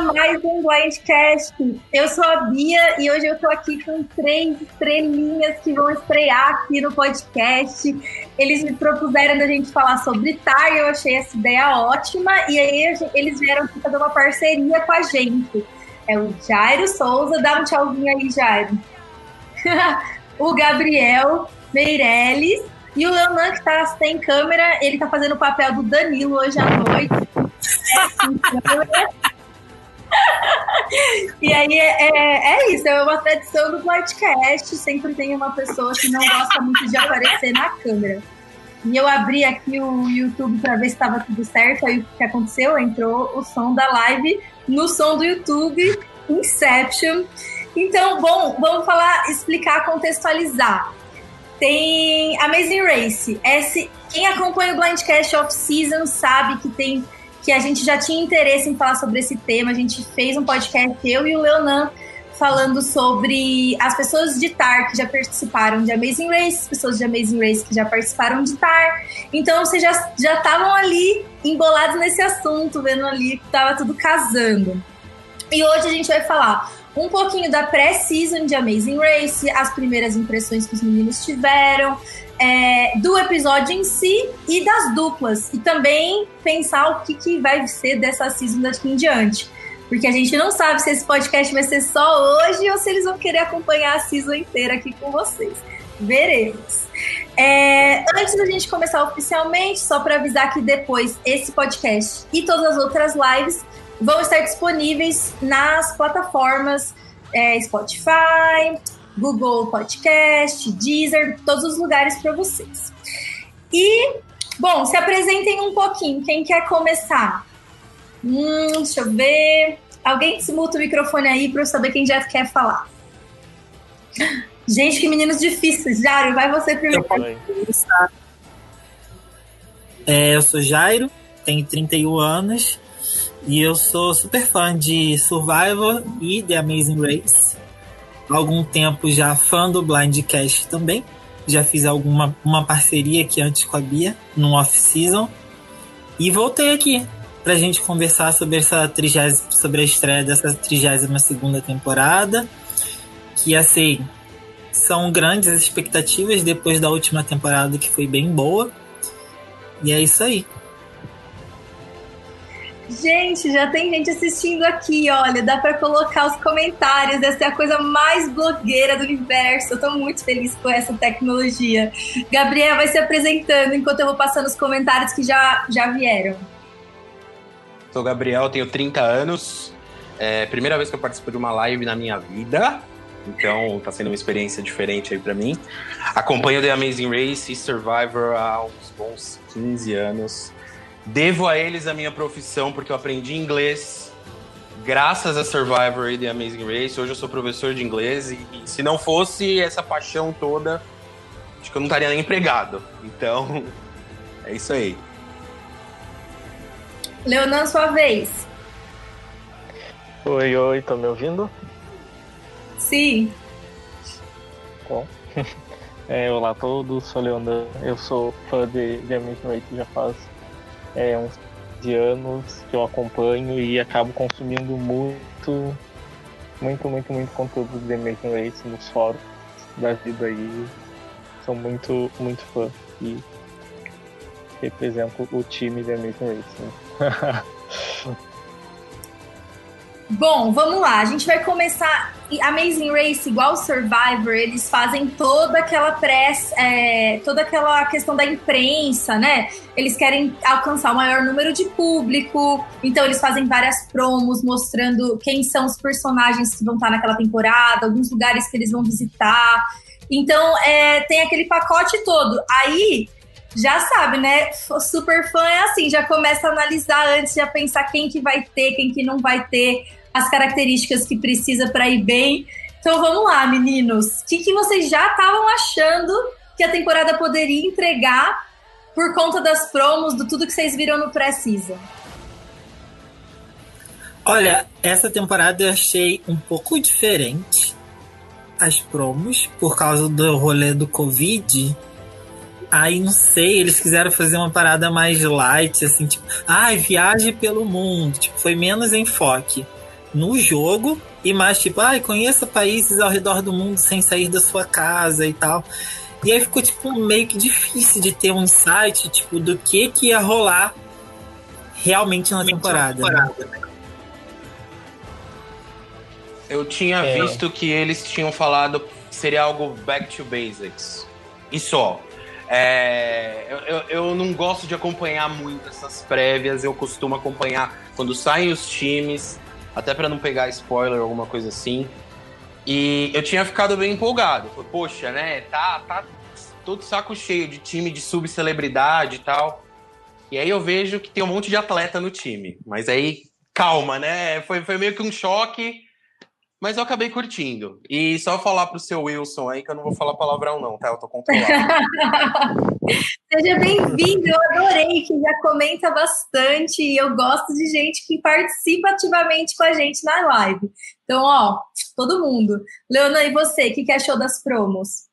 A mais um Blindcast. Eu sou a Bia e hoje eu tô aqui com três estrelinhas que vão estrear aqui no podcast. Eles me propuseram da gente falar sobre TAR eu achei essa ideia ótima. E aí eles vieram aqui fazer uma parceria com a gente. É o Jairo Souza, dá um tchauzinho aí, Jairo. o Gabriel Meirelles e o Leonan, que tá sem câmera, ele tá fazendo o papel do Danilo hoje à noite. e aí é, é, é, isso, é uma tradição do podcast. Sempre tem uma pessoa que não gosta muito de aparecer na câmera. E eu abri aqui o YouTube para ver se estava tudo certo. Aí o que aconteceu? Entrou o som da live no som do YouTube, Inception. Então, bom, vamos falar, explicar, contextualizar. Tem Amazing Race. Esse, quem acompanha o Blindcast Off-Season sabe que tem que a gente já tinha interesse em falar sobre esse tema. A gente fez um podcast, eu e o Leonan, falando sobre as pessoas de TAR que já participaram de Amazing Race, pessoas de Amazing Race que já participaram de TAR. Então vocês já estavam ali embolados nesse assunto, vendo ali que estava tudo casando. E hoje a gente vai falar um pouquinho da pré-season de Amazing Race, as primeiras impressões que os meninos tiveram, é, do episódio em si e das duplas. E também pensar o que, que vai ser dessa season daqui em diante. Porque a gente não sabe se esse podcast vai ser só hoje ou se eles vão querer acompanhar a season inteira aqui com vocês. Veremos. É, antes da gente começar oficialmente, só para avisar que depois esse podcast e todas as outras lives vão estar disponíveis nas plataformas é, Spotify, Google Podcast, Deezer, todos os lugares para vocês. E, bom, se apresentem um pouquinho. Quem quer começar? Hum, deixa eu ver. Alguém se muta o microfone aí para eu saber quem já quer falar. Gente, que meninos difíceis. Jairo, vai você primeiro. É, eu sou Jairo, tenho 31 anos e eu sou super fã de Survivor e The Amazing Race. Há algum tempo já fã do Blindcast também. Já fiz alguma uma parceria aqui antes com a Bia, no off-season. E voltei aqui pra gente conversar sobre essa trigésima, sobre a estreia dessa 32 segunda temporada. Que assim, são grandes expectativas depois da última temporada que foi bem boa. E é isso aí. Gente, já tem gente assistindo aqui, olha, dá para colocar os comentários, essa é a coisa mais blogueira do universo. Eu tô muito feliz com essa tecnologia. Gabriel vai se apresentando enquanto eu vou passando os comentários que já, já vieram. Sou Gabriel, tenho 30 anos. É primeira vez que eu participo de uma live na minha vida. Então tá sendo uma experiência diferente aí para mim. Acompanho The Amazing Race e Survivor há uns bons 15 anos. Devo a eles a minha profissão porque eu aprendi inglês graças a Survivor e The Amazing Race. Hoje eu sou professor de inglês e, e se não fosse essa paixão toda, acho que eu não estaria nem empregado. Então, é isso aí. Leonan, sua vez. Oi, oi, tá me ouvindo? Sim. Bom. É, olá a todos, sou Leonan, eu sou fã de The Amazing Race já faz é, uns de anos que eu acompanho e acabo consumindo muito, muito, muito, muito conteúdo de The Making Race nos fóruns da vida aí. Sou muito, muito fã e represento o time The Making Race. Bom, vamos lá. A gente vai começar. Amazing Race, igual Survivor, eles fazem toda aquela press, é, toda aquela questão da imprensa, né? Eles querem alcançar o maior número de público, então eles fazem várias promos mostrando quem são os personagens que vão estar naquela temporada, alguns lugares que eles vão visitar. Então, é, tem aquele pacote todo. Aí, já sabe, né? Super fã é assim, já começa a analisar antes, já pensar quem que vai ter, quem que não vai ter as características que precisa para ir bem. Então vamos lá, meninos. O que, que vocês já estavam achando que a temporada poderia entregar por conta das promos, do tudo que vocês viram no pré-season? Olha, essa temporada eu achei um pouco diferente as promos por causa do rolê do Covid. Aí não sei, eles quiseram fazer uma parada mais light, assim, tipo, ai, ah, viaje pelo mundo. Tipo, foi menos enfoque no jogo e mais tipo, ai, ah, conheça países ao redor do mundo sem sair da sua casa e tal. E aí ficou, tipo, meio que difícil de ter um insight, tipo, do que que ia rolar realmente na temporada. Né? Eu tinha é. visto que eles tinham falado seria algo back to basics. E só. É, eu, eu não gosto de acompanhar muito essas prévias, eu costumo acompanhar quando saem os times, até para não pegar spoiler alguma coisa assim. E eu tinha ficado bem empolgado. Falei, poxa, né? Tá, tá todo saco cheio de time de subcelebridade e tal. E aí eu vejo que tem um monte de atleta no time. Mas aí, calma, né? Foi, foi meio que um choque mas eu acabei curtindo. E só falar pro seu Wilson aí, que eu não vou falar palavrão, não, tá? Eu tô controlado. Seja bem-vindo, eu adorei que já comenta bastante e eu gosto de gente que participa ativamente com a gente na live. Então, ó, todo mundo. Leona, e você, o que, que achou das promos?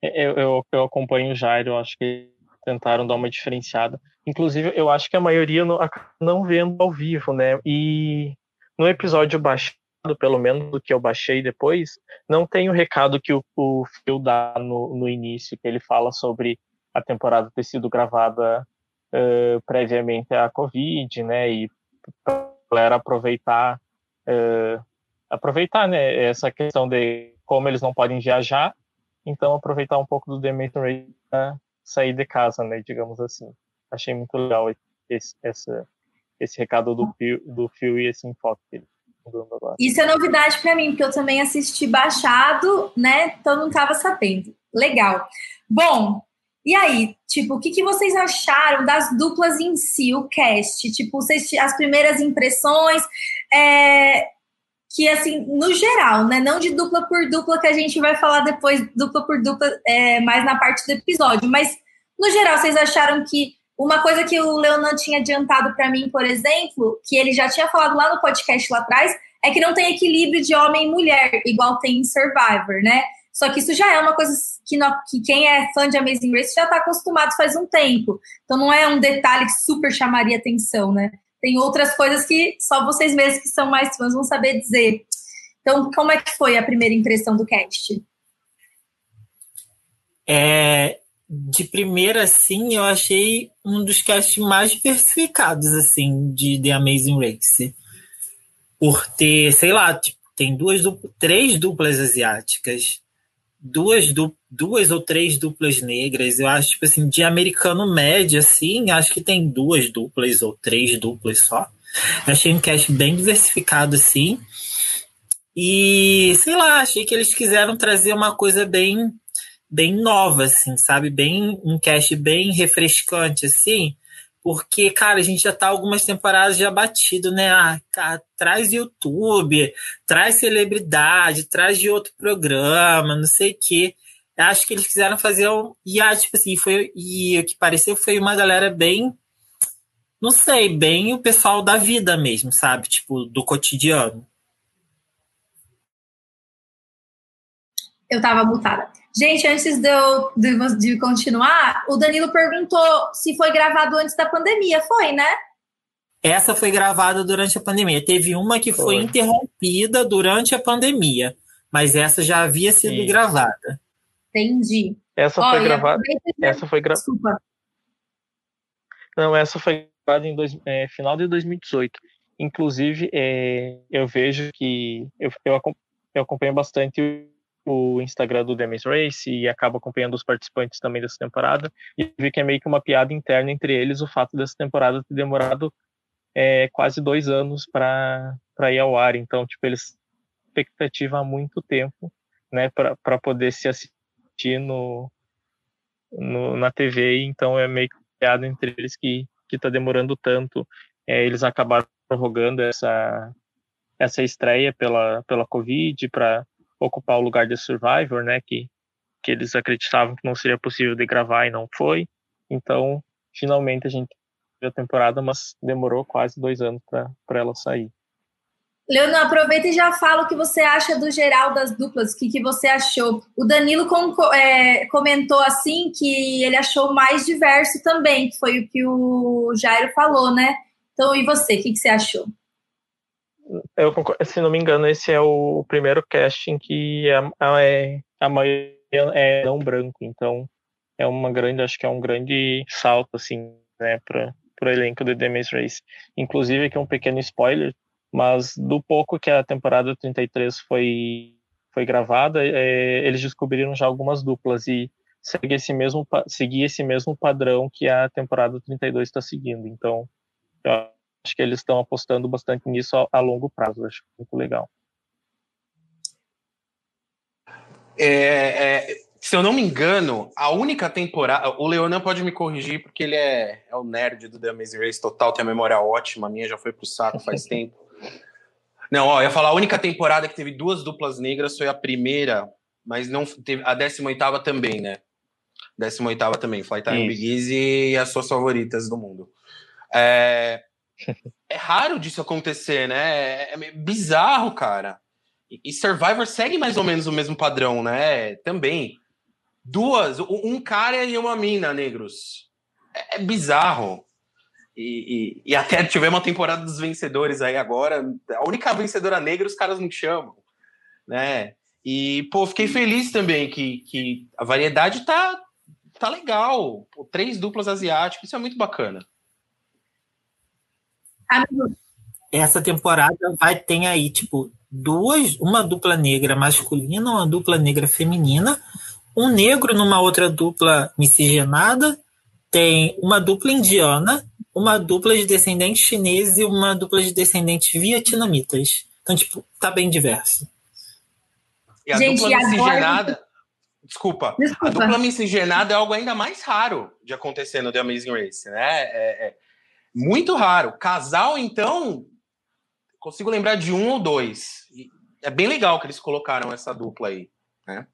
Eu, eu, eu acompanho o Jairo, eu acho que tentaram dar uma diferenciada. Inclusive, eu acho que a maioria não, não vendo ao vivo, né? E no episódio baixado, pelo menos do que eu baixei depois, não tem o recado que o, o Phil dá no, no início, que ele fala sobre a temporada ter sido gravada uh, previamente à Covid, né? E a galera aproveitar, uh, aproveitar, né? Essa questão de como eles não podem viajar, então aproveitar um pouco do Demetrius Ray para sair de casa, né? Digamos assim. Achei muito legal esse, essa, esse recado do Phil, do Phil e esse enfoque dele. Isso é novidade para mim, porque eu também assisti baixado, né? Então não estava sabendo. Legal. Bom, e aí, tipo, o que, que vocês acharam das duplas em si, o cast? Tipo, vocês, as primeiras impressões, é, que assim, no geral, né? Não de dupla por dupla, que a gente vai falar depois, dupla por dupla, é, mais na parte do episódio, mas no geral, vocês acharam que uma coisa que o Leonan tinha adiantado para mim, por exemplo, que ele já tinha falado lá no podcast lá atrás, é que não tem equilíbrio de homem e mulher, igual tem em Survivor, né? Só que isso já é uma coisa que, que quem é fã de Amazing Race já está acostumado faz um tempo. Então não é um detalhe que super chamaria atenção, né? Tem outras coisas que só vocês mesmos que são mais fãs vão saber dizer. Então, como é que foi a primeira impressão do cast? É, de primeira, assim, eu achei um dos casts mais diversificados, assim, de The Amazing Race. Por ter, sei lá, tipo, tem duas, três duplas asiáticas, duas, du, duas ou três duplas negras. Eu acho, tipo assim, de americano médio, assim, acho que tem duas duplas ou três duplas só. achei um cast bem diversificado, assim. E, sei lá, achei que eles quiseram trazer uma coisa bem bem nova, assim, sabe? Bem, um cast bem refrescante, assim. Porque, cara, a gente já tá algumas temporadas já batido, né? Ah, traz YouTube, traz celebridade, traz de outro programa, não sei o quê. Acho que eles quiseram fazer um. E, ah, tipo assim, foi. E o que pareceu foi uma galera bem. Não sei, bem o pessoal da vida mesmo, sabe? Tipo, do cotidiano. Eu tava mutada. Gente, antes de eu de, de, continuar, o Danilo perguntou se foi gravado antes da pandemia. Foi, né? Essa foi gravada durante a pandemia. Teve uma que foi, foi interrompida durante a pandemia, mas essa já havia sido Sim. gravada. Entendi. Essa foi gravada. Essa foi gravada. Desculpa. Não, essa foi gravada em dois, é, final de 2018. Inclusive, é, eu vejo que eu, eu, eu acompanho bastante o Instagram do Demis Race e acabo acompanhando os participantes também dessa temporada e vi que é meio que uma piada interna entre eles o fato dessa temporada ter demorado é, quase dois anos para ir ao ar. Então, tipo, eles expectativa há muito tempo, né, para poder se assistir no, no, na TV. Então, é meio que piada entre eles que que está demorando tanto. É, eles acabaram prorrogando essa essa estreia pela pela Covid para ocupar o lugar de Survivor, né? Que, que eles acreditavam que não seria possível de gravar e não foi. Então, finalmente a gente teve a temporada, mas demorou quase dois anos para ela sair. Leandro, aproveita e já fala o que você acha do geral das duplas, o que, que você achou. O Danilo com, é, comentou assim que ele achou mais diverso também, que foi o que o Jairo falou, né? Então, e você, o que, que você achou? Eu, se não me engano, esse é o primeiro casting que a, a, é, a maioria é não branco, então é uma grande, acho que é um grande salto, assim, né, para o elenco do The Maze Race. Inclusive, aqui um pequeno spoiler, mas do pouco que a temporada 33 foi, foi gravada, é, eles descobriram já algumas duplas e segue esse mesmo, seguir esse mesmo padrão que a temporada 32 está seguindo. Então, eu acho que eles estão apostando bastante nisso a, a longo prazo, acho muito legal. É, é, se eu não me engano, a única temporada. O Leonan pode me corrigir, porque ele é, é o nerd do The Amazing Race total, tem a memória ótima, a minha já foi pro saco faz tempo. Não, ó, eu ia falar, a única temporada que teve duas duplas negras foi a primeira, mas não teve. A 18 também, né? 18 também, Flytime Big Easy e as suas favoritas do mundo. É, é raro disso acontecer, né? É, é bizarro, cara. E Survivor segue mais ou menos o mesmo padrão, né? Também. Duas, um cara e uma mina negros. É, é bizarro. E, e, e, até tivemos uma temporada dos vencedores aí agora. A única vencedora negra os caras não chamam, né? E, pô, fiquei feliz também que, que a variedade tá, tá legal. Pô, três duplas asiáticas, isso é muito bacana. Essa temporada vai ter aí, tipo, duas, uma dupla negra masculina, uma dupla negra feminina, um negro numa outra dupla miscigenada, tem uma dupla indiana, uma dupla de descendentes chineses e uma dupla de descendentes vietnamitas. Então, tipo, tá bem diverso. E a Gente, dupla miscigenada. Agora... Desculpa, Desculpa, a dupla miscigenada é algo ainda mais raro de acontecer no The Amazing Race, né? É, é muito raro. Casal, então, consigo lembrar de um ou dois. É bem legal que eles colocaram essa dupla aí, né?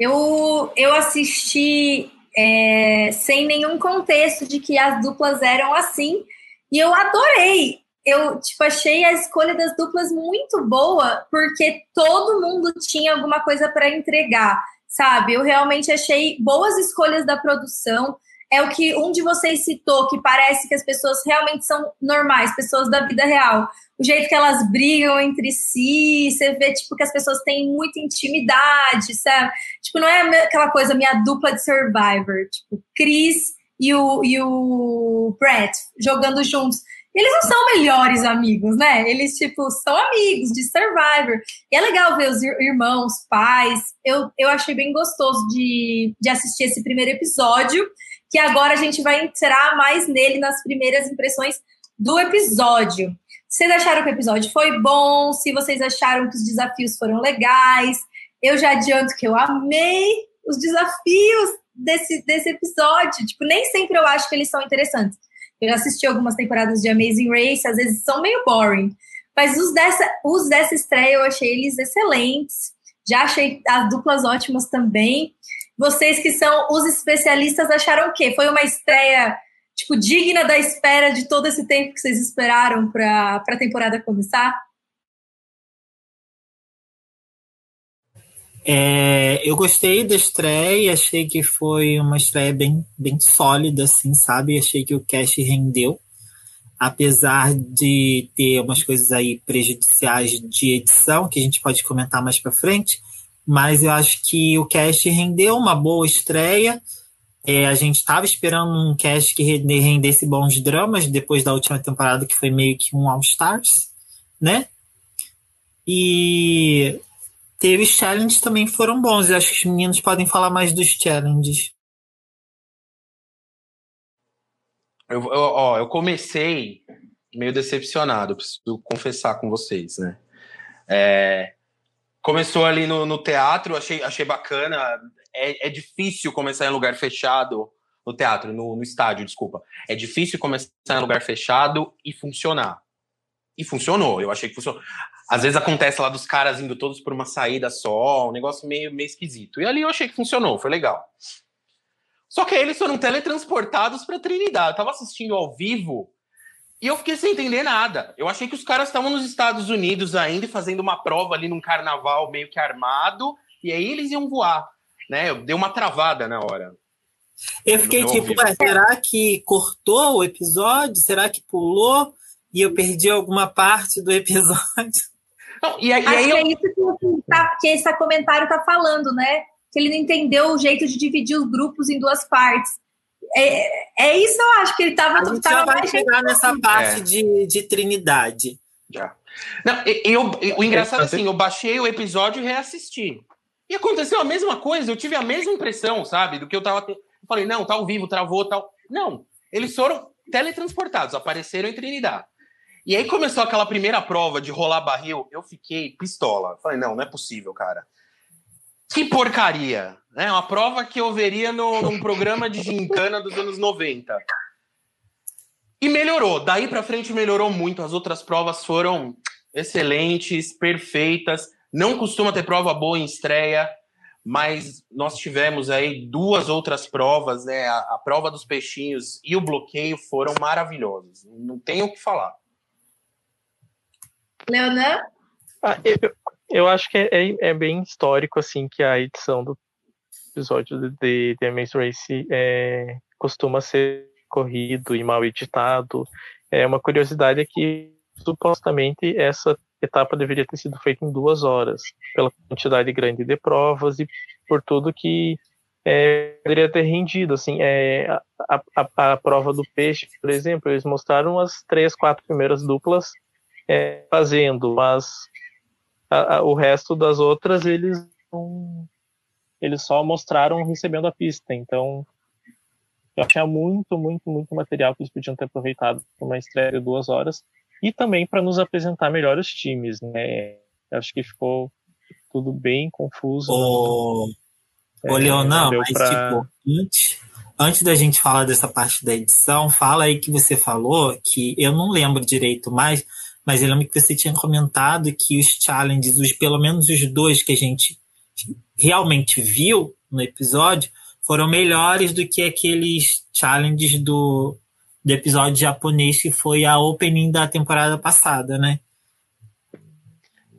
Eu, eu assisti é, sem nenhum contexto de que as duplas eram assim e eu adorei. Eu tipo, achei a escolha das duplas muito boa porque todo mundo tinha alguma coisa para entregar, sabe? Eu realmente achei boas escolhas da produção é o que um de vocês citou, que parece que as pessoas realmente são normais, pessoas da vida real. O jeito que elas brigam entre si, você vê, tipo, que as pessoas têm muita intimidade, sabe? Tipo, não é aquela coisa, minha dupla de Survivor. Tipo, Chris e o, e o Brett jogando juntos. Eles não são melhores amigos, né? Eles, tipo, são amigos de Survivor. E é legal ver os irmãos, pais. Eu, eu achei bem gostoso de, de assistir esse primeiro episódio que agora a gente vai entrar mais nele nas primeiras impressões do episódio. Vocês acharam que o episódio foi bom? Se vocês acharam que os desafios foram legais? Eu já adianto que eu amei os desafios desse, desse episódio. Tipo, nem sempre eu acho que eles são interessantes. Eu já assisti algumas temporadas de Amazing Race, às vezes são meio boring. Mas os dessa, os dessa estreia eu achei eles excelentes. Já achei as duplas ótimas também. Vocês que são os especialistas acharam o quê? Foi uma estreia tipo digna da espera de todo esse tempo que vocês esperaram para a temporada começar? É, eu gostei da estreia, achei que foi uma estreia bem, bem sólida, assim, sabe? Achei que o cast rendeu, apesar de ter umas coisas aí prejudiciais de edição, que a gente pode comentar mais para frente mas eu acho que o cast rendeu uma boa estreia. É, a gente estava esperando um cast que rendesse bons dramas depois da última temporada, que foi meio que um All Stars, né? E teve os challenges também foram bons. Eu acho que os meninos podem falar mais dos challenges. Eu, eu, ó, eu comecei meio decepcionado, preciso confessar com vocês, né? É, Começou ali no, no teatro, achei, achei bacana. É, é difícil começar em lugar fechado no teatro, no, no estádio, desculpa. É difícil começar em lugar fechado e funcionar. E funcionou, eu achei que funcionou. Às vezes acontece lá dos caras indo todos por uma saída só, um negócio meio, meio esquisito. E ali eu achei que funcionou, foi legal. Só que aí eles foram teletransportados para Trinidade. Eu tava assistindo ao vivo E eu fiquei sem entender nada. Eu achei que os caras estavam nos Estados Unidos ainda fazendo uma prova ali num carnaval meio que armado, e aí eles iam voar. Né? Eu dei uma travada na hora. Eu fiquei eu tipo, ué, será que cortou o episódio? Será que pulou? E eu perdi alguma parte do episódio? Não, e, aí, Acho aí que eu... é isso que, tá, que esse comentário tá falando, né? Que ele não entendeu o jeito de dividir os grupos em duas partes. É, é isso, eu acho que ele tava. A gente tava já vai chegar nessa assim. parte é. de, de Trinidade. Já. Não, eu, eu, o engraçado é assim, eu baixei o episódio e reassisti. E aconteceu a mesma coisa, eu tive a mesma impressão, sabe? Do que eu tava. Eu falei, não, tá ao vivo, travou, tal. Não, eles foram teletransportados, apareceram em Trinidade. E aí começou aquela primeira prova de rolar barril, eu fiquei pistola. Falei, não, não é possível, cara. Que porcaria! Né? Uma prova que eu veria no, num programa de gincana dos anos 90. E melhorou. Daí para frente melhorou muito. As outras provas foram excelentes, perfeitas. Não costuma ter prova boa em estreia, mas nós tivemos aí duas outras provas, né? A, a prova dos peixinhos e o bloqueio foram maravilhosos. Não tenho o que falar. Leonan? Ah, eu, eu acho que é, é, é, bem histórico, assim, que a edição do episódio de The Amazing Race é, costuma ser corrido e mal editado. É uma curiosidade é que supostamente essa etapa deveria ter sido feita em duas horas, pela quantidade grande de provas e por tudo que é, poderia ter rendido. Assim, é, a, a, a, prova do peixe, por exemplo, eles mostraram as três, quatro primeiras duplas é, fazendo, mas a, o resto das outras eles não, eles só mostraram recebendo a pista. Então, eu tinha muito, muito, muito material que eles podiam ter aproveitado para uma estreia de duas horas e também para nos apresentar melhor os times, né? Eu acho que ficou tudo bem confuso. Ô, é, ô Leonan, mas pra... tipo, antes, antes da gente falar dessa parte da edição, fala aí que você falou que eu não lembro direito mais, mas eu lembro que você tinha comentado que os challenges, os, pelo menos os dois que a gente realmente viu no episódio, foram melhores do que aqueles challenges do, do episódio japonês que foi a opening da temporada passada, né?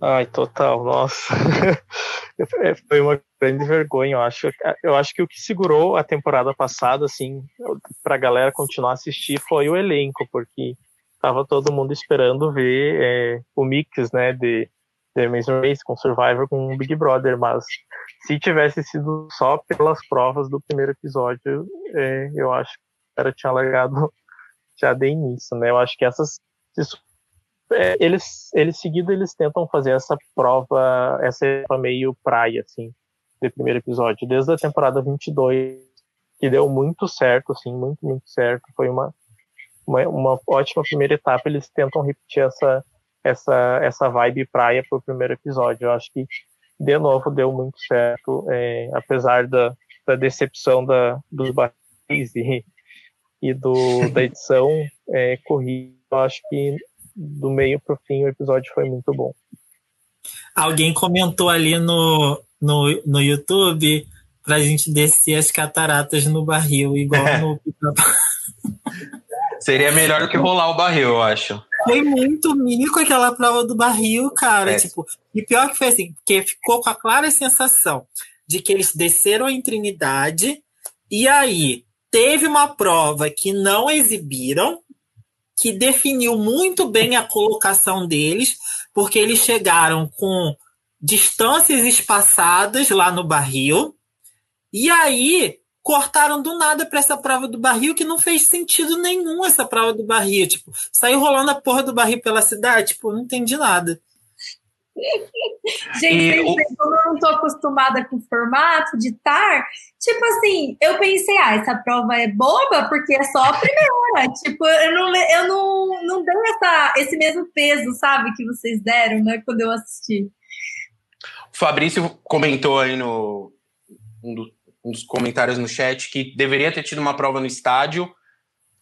Ai, total, nossa. Foi uma grande vergonha, eu acho. Eu acho que o que segurou a temporada passada, assim, pra galera continuar a assistir foi o elenco, porque tava todo mundo esperando ver é, o mix, né, de The Amazing Race com Survivor com Big Brother, mas se tivesse sido só pelas provas do primeiro episódio, é, eu acho que o cara tinha largado já de início, né? Eu acho que essas é, eles eles seguido eles tentam fazer essa prova, essa meio praia assim, do primeiro episódio, desde a temporada 22, que deu muito certo, assim, muito muito certo, foi uma uma, uma ótima primeira etapa, eles tentam repetir essa, essa, essa vibe praia pro primeiro episódio. Eu acho que, de novo, deu muito certo, é, apesar da, da decepção da, dos barris e, e do, da edição é, corrida. Eu acho que do meio pro fim o episódio foi muito bom. Alguém comentou ali no, no, no YouTube pra gente descer as cataratas no barril, igual no Seria melhor do que rolar o barril, eu acho. Foi muito mico aquela prova do barril, cara. É. Tipo, e pior que foi assim, porque ficou com a clara sensação de que eles desceram em Trinidade e aí teve uma prova que não exibiram, que definiu muito bem a colocação deles, porque eles chegaram com distâncias espaçadas lá no barril. E aí cortaram do nada para essa prova do barril que não fez sentido nenhum essa prova do barril. Tipo, saiu rolando a porra do barril pela cidade, tipo, não entendi nada. Gente, o... como eu não tô acostumada com o formato de tar, tipo assim, eu pensei, ah, essa prova é boba porque é só a primeira. tipo, eu não, eu não, não dei essa, esse mesmo peso, sabe, que vocês deram, né, quando eu assisti. O Fabrício comentou aí no um do, dos comentários no chat que deveria ter tido uma prova no estádio.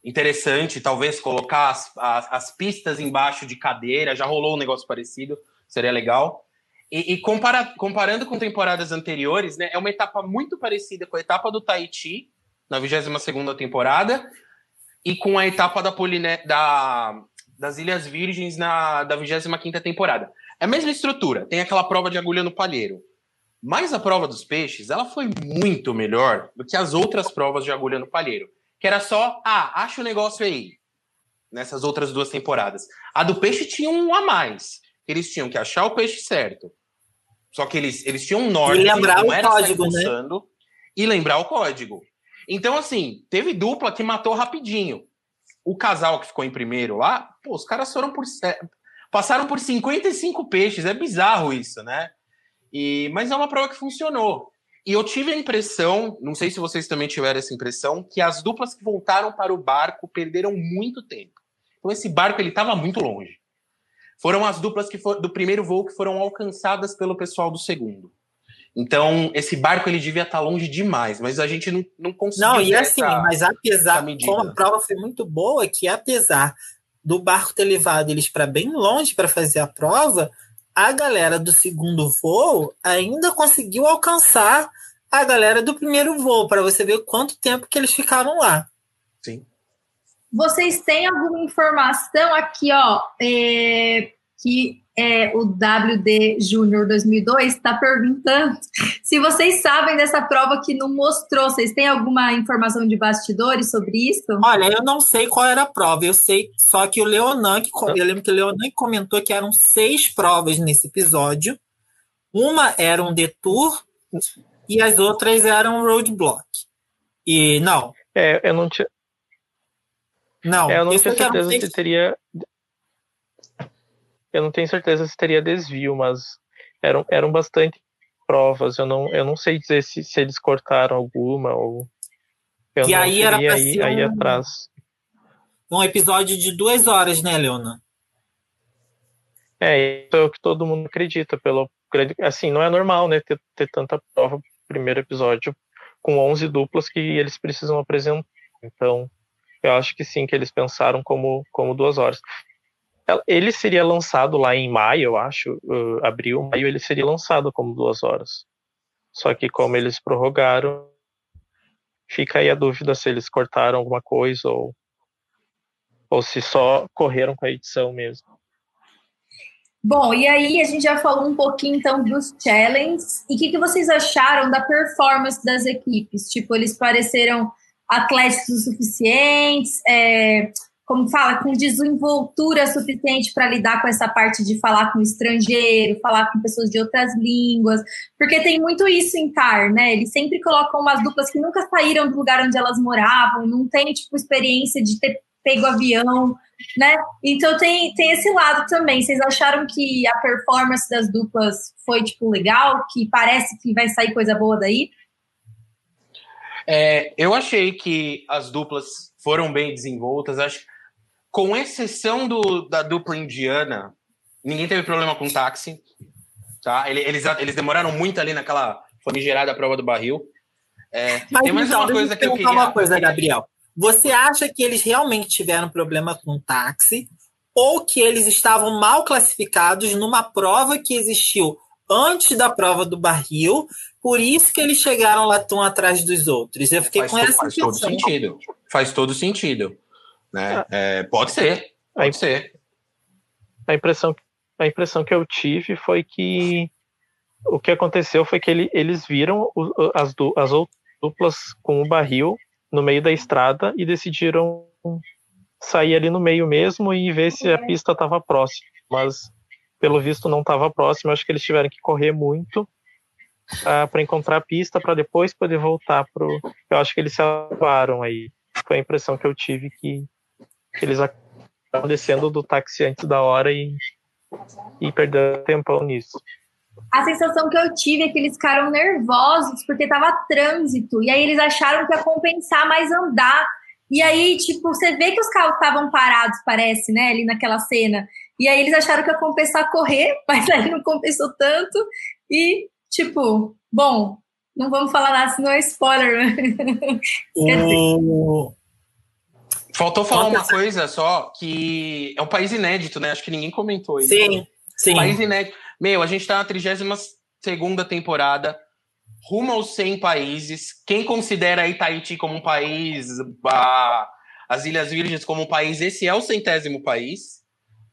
Interessante, talvez colocar as, as, as pistas embaixo de cadeira, já rolou um negócio parecido, seria legal. E, e compara, comparando com temporadas anteriores, né, é uma etapa muito parecida com a etapa do Tahiti, na 22 temporada, e com a etapa da, Poliné da das Ilhas Virgens na da 25ª temporada. É a mesma estrutura, tem aquela prova de agulha no palheiro. Mas a prova dos peixes, ela foi muito melhor do que as outras provas de agulha no palheiro. Que era só, ah, acha o negócio aí. Nessas outras duas temporadas. A do peixe tinha um a mais. Eles tinham que achar o peixe certo. Só que eles, eles tinham um norte. E lembrar o código, né? E lembrar o código. Então, assim, teve dupla que matou rapidinho. O casal que ficou em primeiro lá, pô, os caras foram por. Passaram por 55 peixes. É bizarro isso, né? E, mas é uma prova que funcionou. E eu tive a impressão, não sei se vocês também tiveram essa impressão, que as duplas que voltaram para o barco perderam muito tempo. Então esse barco ele estava muito longe. Foram as duplas que for, do primeiro voo que foram alcançadas pelo pessoal do segundo. Então, esse barco ele devia estar longe demais, mas a gente não, não conseguiu. Não, e assim, essa, mas apesar, como a prova foi muito boa, que apesar do barco ter levado eles para bem longe para fazer a prova, a galera do segundo voo ainda conseguiu alcançar a galera do primeiro voo, para você ver quanto tempo que eles ficaram lá. Sim. Vocês têm alguma informação aqui, ó, é, que é, o WD Júnior 2002 está perguntando se vocês sabem dessa prova que não mostrou. Vocês têm alguma informação de bastidores sobre isso? Olha, eu não sei qual era a prova. Eu sei só que o Leonan, que, eu lembro que o Leonan comentou que eram seis provas nesse episódio. Uma era um detour e as outras eram roadblock. E não. É, eu não tinha. Não, é, eu não tinha certeza se teria eu não tenho certeza se teria desvio, mas eram, eram bastante provas. Eu não, eu não sei dizer se, se eles cortaram alguma ou. Eu e aí era pra aí, aí um, atrás. Um episódio de duas horas, né, Leona? É, isso é o que todo mundo acredita. Pelo assim, não é normal, né, ter, ter tanta prova primeiro episódio com 11 duplas que eles precisam apresentar. Então, eu acho que sim, que eles pensaram como, como duas horas. Ele seria lançado lá em maio, eu acho, uh, abril, maio, ele seria lançado como duas horas. Só que como eles prorrogaram, fica aí a dúvida se eles cortaram alguma coisa ou, ou se só correram com a edição mesmo. Bom, e aí a gente já falou um pouquinho então dos challenges. E o que, que vocês acharam da performance das equipes? Tipo, eles pareceram atléticos o suficientes? É, como fala, com desenvoltura suficiente para lidar com essa parte de falar com estrangeiro, falar com pessoas de outras línguas, porque tem muito isso em TAR, né? Eles sempre colocam umas duplas que nunca saíram do lugar onde elas moravam, não tem, tipo, experiência de ter pego avião, né? Então tem, tem esse lado também. Vocês acharam que a performance das duplas foi, tipo, legal? Que parece que vai sair coisa boa daí? É, eu achei que as duplas foram bem desenvoltas. Acho com exceção do, da dupla indiana, ninguém teve problema com táxi. Tá? Eles, eles demoraram muito ali naquela famigerada prova do barril. É, Mas, tem mais então, uma coisa que eu queria... uma coisa, Gabriel. Você acha que eles realmente tiveram problema com táxi ou que eles estavam mal classificados numa prova que existiu antes da prova do barril, por isso que eles chegaram lá tão atrás dos outros? Eu fiquei faz com essa Faz todo sentido. Faz todo sentido. Né? É, pode ser, pode a, ser. A impressão, a impressão que eu tive foi que o que aconteceu foi que ele, eles viram as, as duplas com o barril no meio da estrada e decidiram sair ali no meio mesmo e ver se a pista estava próxima. Mas, pelo visto, não estava próxima. Acho que eles tiveram que correr muito uh, para encontrar a pista para depois poder voltar pro. Eu acho que eles se salvaram aí. Foi a impressão que eu tive que eles acabam descendo do táxi antes da hora e, e perdendo tempão nisso. A sensação que eu tive é que eles ficaram nervosos porque tava trânsito. E aí eles acharam que ia compensar mais andar. E aí, tipo, você vê que os carros estavam parados, parece, né, ali naquela cena. E aí eles acharam que ia compensar correr, mas aí não compensou tanto. E, tipo, bom, não vamos falar nada, senão é spoiler. Né? O... Faltou falar uma coisa só, que é um país inédito, né? Acho que ninguém comentou isso. Sim, sim. País inédito. Meu, a gente tá na 32 temporada, rumo aos 100 países. Quem considera aí Tahiti como um país a, as Ilhas Virgens como um país. Esse é o centésimo país,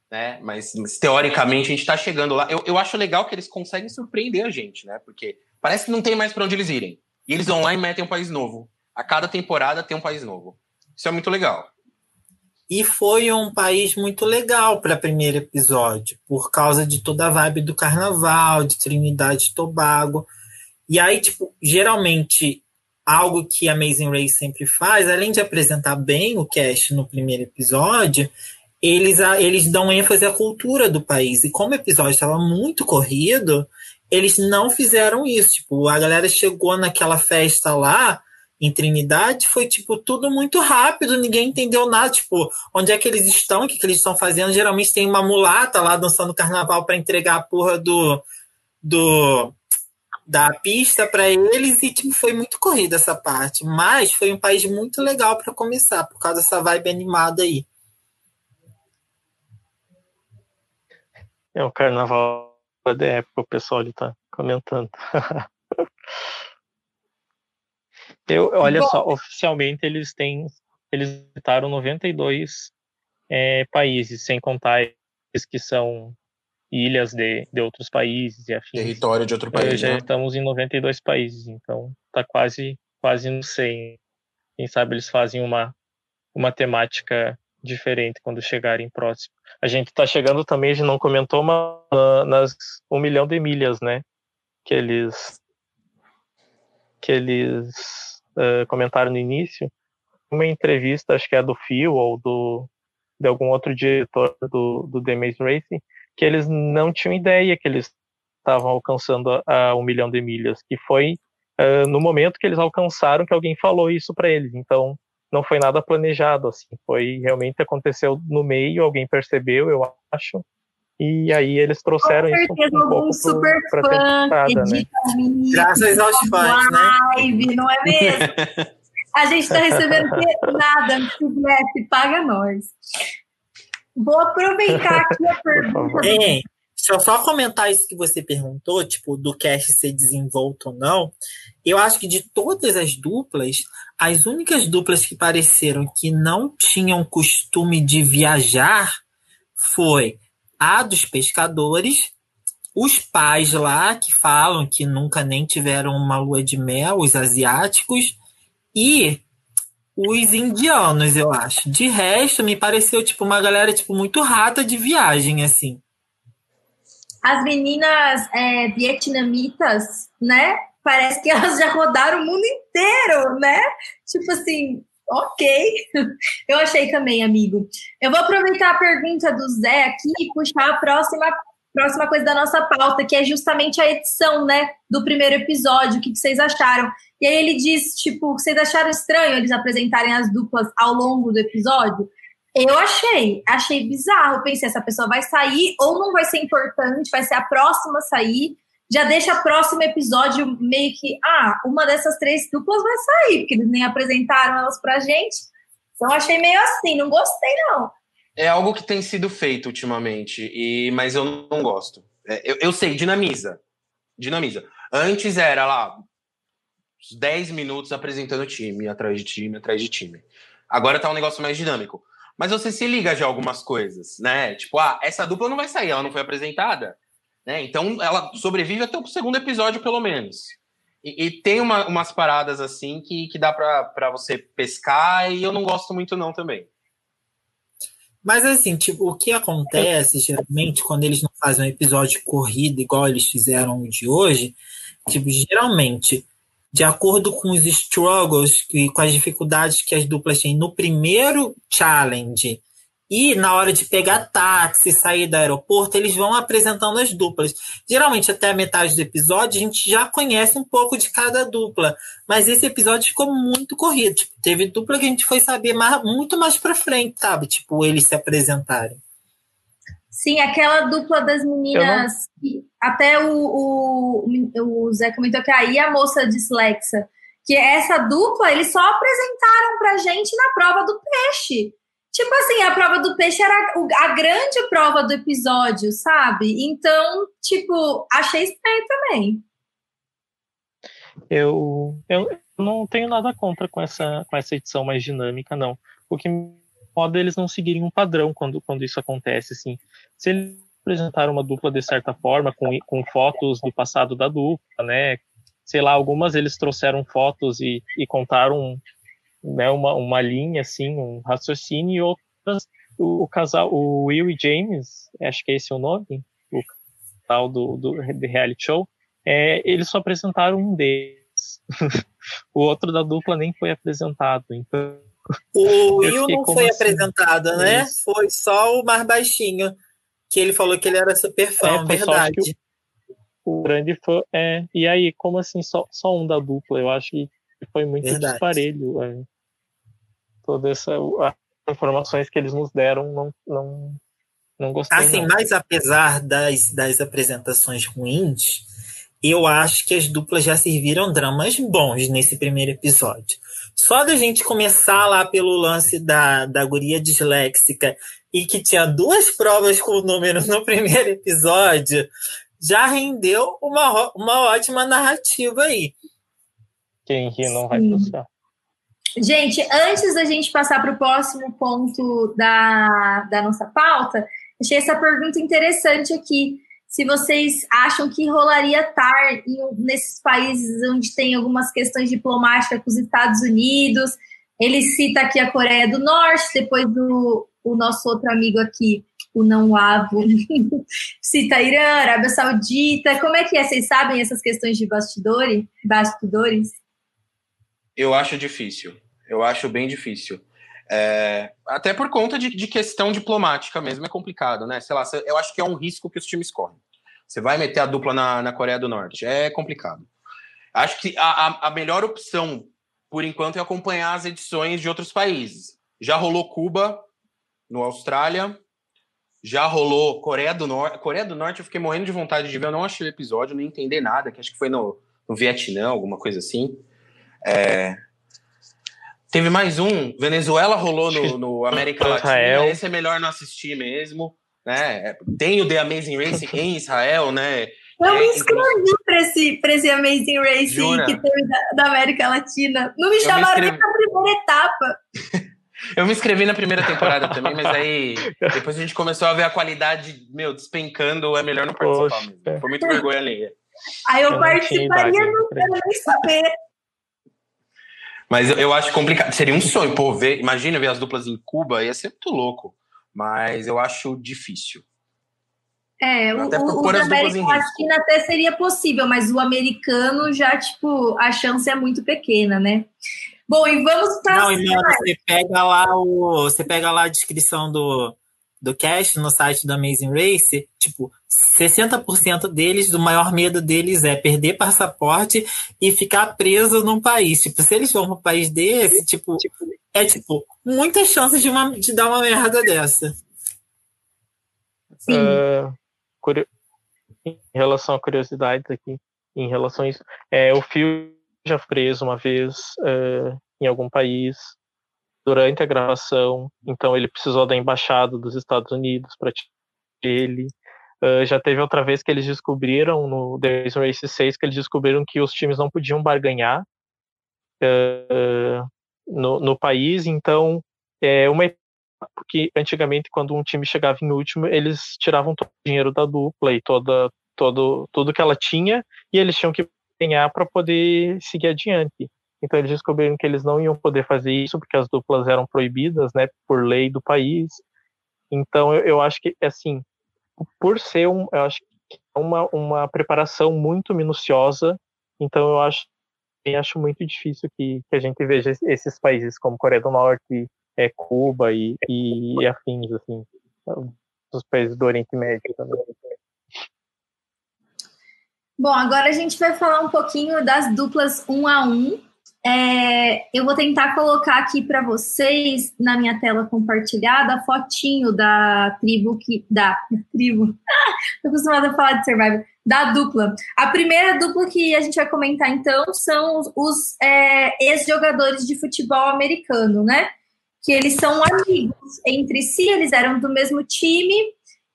né? Mas, mas teoricamente a gente está chegando lá. Eu, eu acho legal que eles conseguem surpreender a gente, né? Porque parece que não tem mais para onde eles irem. E eles vão lá e metem um país novo. A cada temporada tem um país novo. Isso é muito legal. E foi um país muito legal para primeiro episódio, por causa de toda a vibe do carnaval, de Trinidade e Tobago. E aí, tipo, geralmente, algo que Amazing Race sempre faz, além de apresentar bem o cast no primeiro episódio, eles, eles dão ênfase à cultura do país. E como o episódio estava muito corrido, eles não fizeram isso. Tipo, a galera chegou naquela festa lá, em Trinidade foi, tipo, tudo muito rápido, ninguém entendeu nada, tipo, onde é que eles estão, o que, que eles estão fazendo. Geralmente tem uma mulata lá dançando carnaval para entregar a porra do, do da pista para eles e tipo, foi muito corrida essa parte. Mas foi um país muito legal para começar, por causa dessa vibe animada aí. É o carnaval da época, o pessoal ali tá comentando. Eu, olha Bom, só, oficialmente eles têm, eles visitaram 92 é, países, sem contar esses que são ilhas de, de outros países e afins. Território de outro é, país, Já né? estamos em 92 países, então tá quase, quase no 100. Quem sabe eles fazem uma, uma temática diferente quando chegarem próximo. A gente está chegando também, a gente não comentou, mas nas um milhão de milhas, né? Que eles que eles uh, comentaram no início, uma entrevista, acho que é do Phil ou do, de algum outro diretor do, do The Maze Racing, que eles não tinham ideia que eles estavam alcançando a, a um milhão de milhas, que foi uh, no momento que eles alcançaram que alguém falou isso para eles. Então, não foi nada planejado, assim, foi realmente aconteceu no meio, alguém percebeu, eu acho, e aí eles trouxeram isso um, um pouco super para temporada, né? Graças aos fãs, né? Live, não é mesmo? A gente está recebendo nada no CBF, paga nós. Vou aproveitar aqui a pergunta. Ei, deixa eu só comentar isso que você perguntou, tipo, do cast ser desenvolto ou não. Eu acho que de todas as duplas, as únicas duplas que pareceram que não tinham costume de viajar foi a dos pescadores, os pais lá que falam que nunca nem tiveram uma lua de mel, os asiáticos, e os indianos, eu acho. De resto, me pareceu tipo uma galera tipo muito rata de viagem, assim. As meninas é, vietnamitas, né? Parece que elas já rodaram o mundo inteiro, né? Tipo assim, Ok, eu achei também, amigo. Eu vou aproveitar a pergunta do Zé aqui e puxar a próxima, próxima coisa da nossa pauta, que é justamente a edição, né, do primeiro episódio. O que, vocês acharam? E aí ele diz, tipo, vocês acharam estranho eles apresentarem as duplas ao longo do episódio? Eu achei, achei bizarro. Eu pensei, essa pessoa vai sair ou não vai ser importante, vai ser a próxima a sair já deixa o próximo episódio meio que, ah, uma dessas três duplas vai sair, porque eles nem apresentaram elas pra gente. Então achei meio assim, não gostei não. É algo que tem sido feito ultimamente, e mas eu não gosto. É, eu, eu sei, dinamiza. Dinamiza. Antes era lá 10 minutos apresentando time, atrás de time, atrás de time. Agora tá um negócio mais dinâmico. Mas você se liga de algumas coisas, né? Tipo, ah, essa dupla não vai sair, ela não foi apresentada. Né? Então ela sobrevive até o segundo episódio, pelo menos. E, e tem uma, umas paradas assim que, que dá para você pescar e eu não gosto muito, não, também. Mas assim, tipo, o que acontece geralmente quando eles não fazem um episódio de corrida igual eles fizeram o de hoje, tipo, geralmente, de acordo com os struggles e com as dificuldades que as duplas têm no primeiro challenge e na hora de pegar táxi, sair do aeroporto, eles vão apresentando as duplas. Geralmente, até a metade do episódio, a gente já conhece um pouco de cada dupla. Mas esse episódio ficou muito corrido. Tipo, teve dupla que a gente foi saber mais, muito mais pra frente, sabe? Tipo, eles se apresentarem. Sim, aquela dupla das meninas. Até o, o, o Zé comentou que aí a moça dislexa. Que essa dupla, eles só apresentaram pra gente na prova do peixe. Tipo assim, a prova do peixe era a grande prova do episódio, sabe? Então, tipo, achei estranho também. Eu, eu não tenho nada contra com essa, com essa edição mais dinâmica, não. o que modo eles não seguirem um padrão quando, quando isso acontece, assim. Se eles apresentaram uma dupla de certa forma, com, com fotos do passado da dupla, né? Sei lá, algumas eles trouxeram fotos e, e contaram né, uma, uma linha, assim, um raciocínio, e outras, o, o casal, o Will e James, acho que é esse o nome, o casal do, do, do reality show, é, eles só apresentaram um deles. o outro da dupla nem foi apresentado, então o Will não foi assim? apresentado, né? Isso. Foi só o mais baixinho, que ele falou que ele era super fã, é, verdade. O, o, grande fã, é. E aí, como assim, só, só um da dupla? Eu acho que foi muito verdade. disparelho. É. Toda essa. As informações que eles nos deram, não, não, não gostei. Assim, mas apesar das, das apresentações ruins, eu acho que as duplas já serviram dramas bons nesse primeiro episódio. Só da gente começar lá pelo lance da, da guria disléxica e que tinha duas provas com o número no primeiro episódio, já rendeu uma, uma ótima narrativa aí. Quem ri não vai passar. Gente, antes da gente passar para o próximo ponto da, da nossa pauta, achei essa pergunta interessante aqui se vocês acham que rolaria estar em, nesses países onde tem algumas questões diplomáticas com os Estados Unidos. Ele cita aqui a Coreia do Norte, depois do o nosso outro amigo aqui, o não avo, cita Irã, Arábia Saudita. Como é que é? Vocês sabem essas questões de bastidores? bastidores? Eu acho difícil. Eu acho bem difícil. É, até por conta de, de, questão diplomática mesmo, é complicado, né? Sei lá, eu acho que é um risco que os times correm. Você vai meter a dupla na, na Coreia do Norte, é complicado. Acho que a, a, melhor opção, por enquanto, é acompanhar as edições de outros países. Já rolou Cuba, no Austrália, já rolou Coreia do Norte. Coreia do Norte eu fiquei morrendo de vontade de ver, eu não achei o episódio, nem entender nada, que acho que foi no, no Vietnã, alguma coisa assim. É, Teve mais um, Venezuela rolou no, no América Latina. Esse é melhor não assistir mesmo. Né? Tem o The Amazing Race em Israel, né? Eu é, me inscrevi para esse, esse Amazing Race Jura? que teve da, da, América Latina. Não me chamaram nem na primeira etapa. Eu me inscrevi na primeira temporada também, mas aí depois a gente começou a ver a qualidade, meu, despencando, é melhor não participar Poxa. mesmo. Por muito vergonha alheia. Aí eu, eu participaria, não quero nem saber. Mas eu, eu, acho complicado. Seria um sonho, pô, ver, imagina ver as duplas em Cuba, ia ser muito louco. Mas eu acho difícil. É, até o, o da América Latina até seria possível, mas o americano já, tipo, a chance é muito pequena, né? Bom, e vamos para. Não, irmão, você pega lá o. Você pega lá a descrição do, do cast no site do Amazing Race, tipo, 60% deles, o maior medo deles é perder passaporte e ficar preso num país. Tipo, se eles vão para um país desse, tipo, é tipo, muitas chances de, uma, de dar uma merda dessa. Uh, em relação a curiosidades aqui, em relação a isso, é, o Phil já foi preso uma vez uh, em algum país durante a gravação, então ele precisou da embaixada dos Estados Unidos para ele. Uh, já teve outra vez que eles descobriram no The Race 6 que eles descobriram que os times não podiam barganhar uh, no, no, país, então é uma porque antigamente quando um time chegava em último eles tiravam todo o dinheiro da dupla e toda todo tudo que ela tinha e eles tinham que ganhar para poder seguir adiante. Então eles descobriram que eles não iam poder fazer isso porque as duplas eram proibidas, né, por lei do país. Então eu, eu acho que assim, por ser um, eu acho é uma uma preparação muito minuciosa. Então eu acho eu acho muito difícil que, que a gente veja esses países como Coreia do Norte, é, Cuba e, e, e afins assim, os países do Oriente Médio também. Bom, agora a gente vai falar um pouquinho das duplas um a um. É, eu vou tentar colocar aqui para vocês na minha tela compartilhada a fotinho da tribo que da, tribo. Estou acostumada a falar de Survivor. Da dupla. A primeira dupla que a gente vai comentar então são os, os é, ex-jogadores de futebol americano, né? Que eles são amigos entre si, eles eram do mesmo time.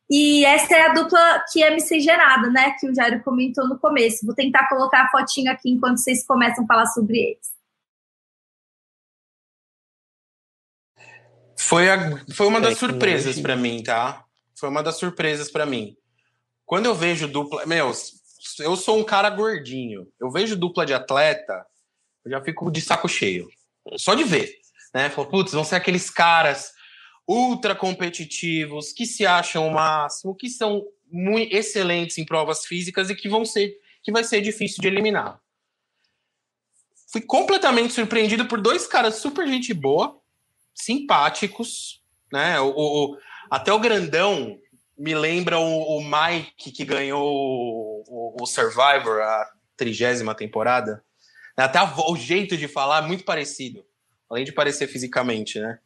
E essa é a dupla que é miscigenada, né? Que o Jairo comentou no começo. Vou tentar colocar a fotinho aqui enquanto vocês começam a falar sobre eles. Foi, a, foi uma das surpresas pra mim, tá? Foi uma das surpresas pra mim. Quando eu vejo dupla. Meu, eu sou um cara gordinho. Eu vejo dupla de atleta, eu já fico de saco cheio. Só de ver. Né? Falo, putz, vão ser aqueles caras ultra competitivos, que se acham o máximo, que são muito excelentes em provas físicas e que vão ser. que vai ser difícil de eliminar. Fui completamente surpreendido por dois caras super gente boa, simpáticos, né? O, o- até o grandão me lembra o, o Mike que ganhou o, o- Survivor, a trigésima temporada. Até a vo- o jeito de falar é muito parecido, além de parecer fisicamente, né?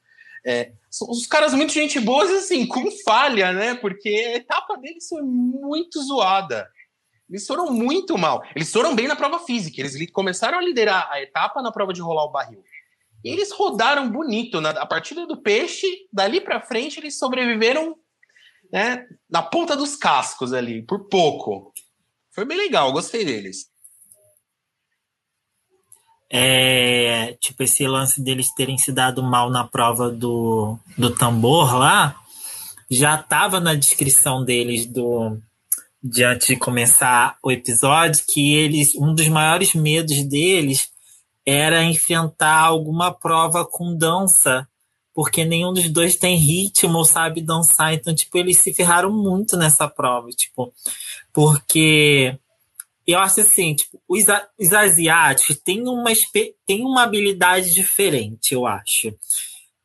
É, os caras muito gente boas, assim, com falha, né? Porque a etapa deles foi muito zoada. Eles foram muito mal. Eles foram bem na prova física. Eles começaram a liderar a etapa na prova de rolar o barril. E eles rodaram bonito. Na, a partida do peixe, dali pra frente, eles sobreviveram né, na ponta dos cascos ali, por pouco. Foi bem legal, gostei deles. É, tipo, esse lance deles terem se dado mal na prova do, do tambor lá, já estava na descrição deles do de antes de começar o episódio que eles um dos maiores medos deles era enfrentar alguma prova com dança porque nenhum dos dois tem ritmo ou sabe dançar então tipo eles se ferraram muito nessa prova tipo porque eu acho assim, tipo, os, os asiáticos têm uma, têm uma habilidade diferente, eu acho.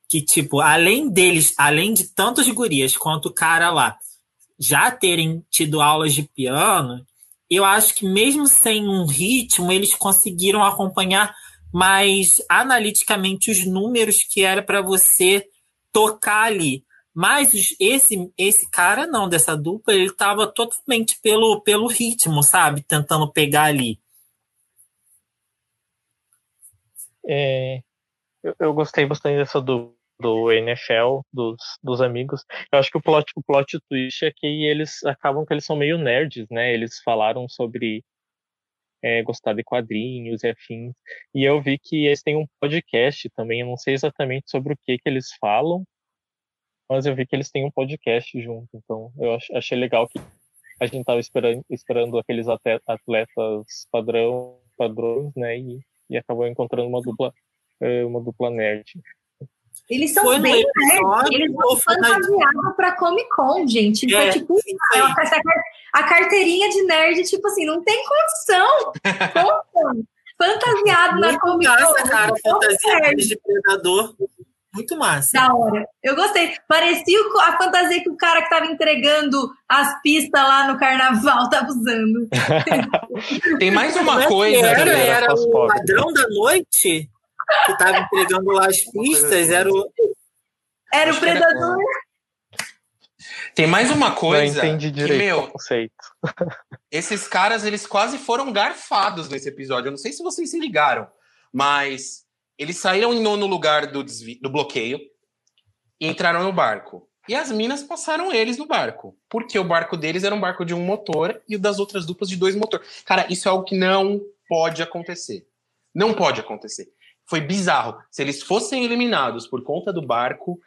Que, tipo, além deles, além de tantos gurias quanto o cara lá já terem tido aulas de piano, eu acho que mesmo sem um ritmo, eles conseguiram acompanhar mais analiticamente os números que era para você tocar ali. Mas esse, esse cara não, dessa dupla, ele tava totalmente pelo, pelo ritmo, sabe? Tentando pegar ali. É, eu, eu gostei bastante dessa do, do NFL, dos, dos amigos. Eu acho que o plot, o plot twist é que eles acabam que eles são meio nerds, né? Eles falaram sobre é, gostar de quadrinhos e afins. E eu vi que eles têm um podcast também, eu não sei exatamente sobre o que que eles falam, mas eu vi que eles têm um podcast junto. Então eu ach- achei legal que a gente tava esperando, esperando aqueles atletas padrão, padrões, né? E, e acabou encontrando uma dupla, eh, uma dupla nerd. Eles são Foi bem episódio nerds, eles vão foi fantasiados pra Comic Con, gente. Foi É, tipo ela- essa car- a carteirinha de nerd, tipo assim, não tem condição. Fantasiado na Comic Con. massa, cara, Tão fantasia nerd. de predador. Muito massa. Da hora. Eu gostei. Parecia a fantasia que o cara que tava entregando as pistas lá no carnaval tava usando. Tem mais é uma que coisa. era, era era pras o ladrão da noite que tava entregando lá as pistas, era o. Era o que predador. Tem mais uma Não coisa. entendi que, direito meu, o conceito. esses caras, eles quase foram garfados nesse episódio. Eu não sei se vocês se ligaram, mas eles saíram em nono lugar do, desvi- do bloqueio e entraram no barco. E as minas passaram eles no barco. Porque o barco deles era um barco de um motor e o das outras duplas de dois motores. Cara, isso é algo que não pode acontecer. Não pode acontecer. Foi bizarro. Se eles fossem eliminados por conta do barco,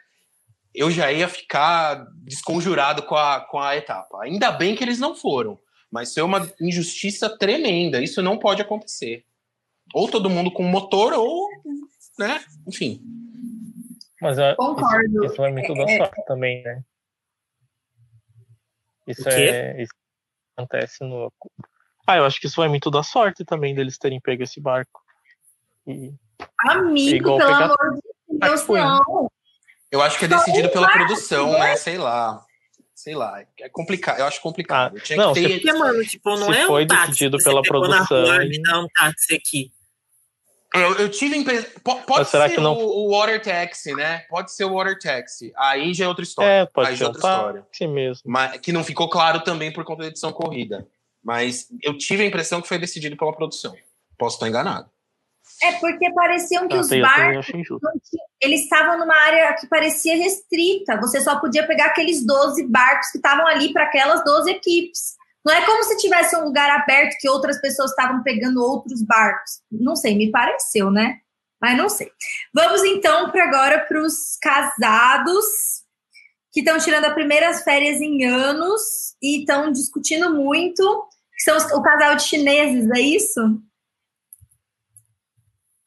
eu já ia ficar desconjurado com a, com a etapa. Ainda bem que eles não foram. Mas foi uma injustiça tremenda. Isso não pode acontecer. Ou todo mundo com motor, ou. Né? Enfim. Mas a- Concordo. Isso, isso é muito da sorte também, né? Isso O quê? é. Isso acontece no. Ah, eu acho que isso vai muito da sorte também deles terem pego esse barco. E, Amigo, Igual pelo pegar- amor de Deus, não. Eu acho que é decidido pela produção, né? né? Sei lá. Sei lá. É complicado. Eu acho complicado. Ah, Tinha não, que ter. Porque, mano, tipo, não Se é um foi táxi decidido pela produção rua, me dá um táxi aqui. Eu, eu tive impressão. Pode ser que não- o, o Water Taxi, né? Pode ser o Water Taxi. Aí já é outra história. é, pode Aí ser já é um outra história. táxi mesmo. Mas, que não ficou claro também por conta da edição corrida. Mas eu tive a impressão que foi decidido pela produção. Posso estar enganado. É porque pareciam que Ah, os tem- barcos eles estavam numa área que parecia restrita. Você só podia pegar aqueles 12 barcos que estavam ali para aquelas 12 equipes. Não é como se tivesse um lugar aberto que outras pessoas estavam pegando outros barcos. Não sei, me pareceu, né? Mas não sei. Vamos então para agora para os casados que estão tirando as primeiras férias em anos e estão discutindo muito. São o casal de chineses, é isso?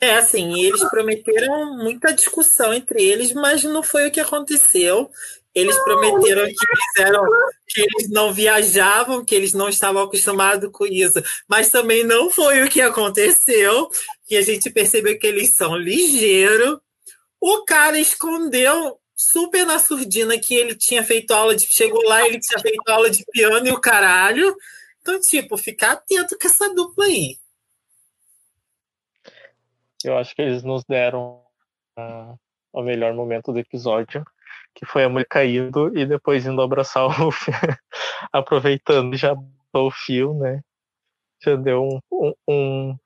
É, assim, eles prometeram muita discussão entre eles, mas não foi o que aconteceu. Eles prometeram que fizeram que eles não viajavam, que eles não estavam acostumados com isso, mas também não foi o que aconteceu. Que a gente percebeu que eles são ligeiros. O cara escondeu super na surdina que ele tinha feito aula de. Chegou lá, ele tinha feito aula de piano e o caralho. Então, tipo, ficar atento com essa dupla aí. Eu acho que eles nos deram uh, o melhor momento do episódio, que foi a mãe caindo e depois indo abraçar o aproveitando já o fio, né? Já deu um, um, um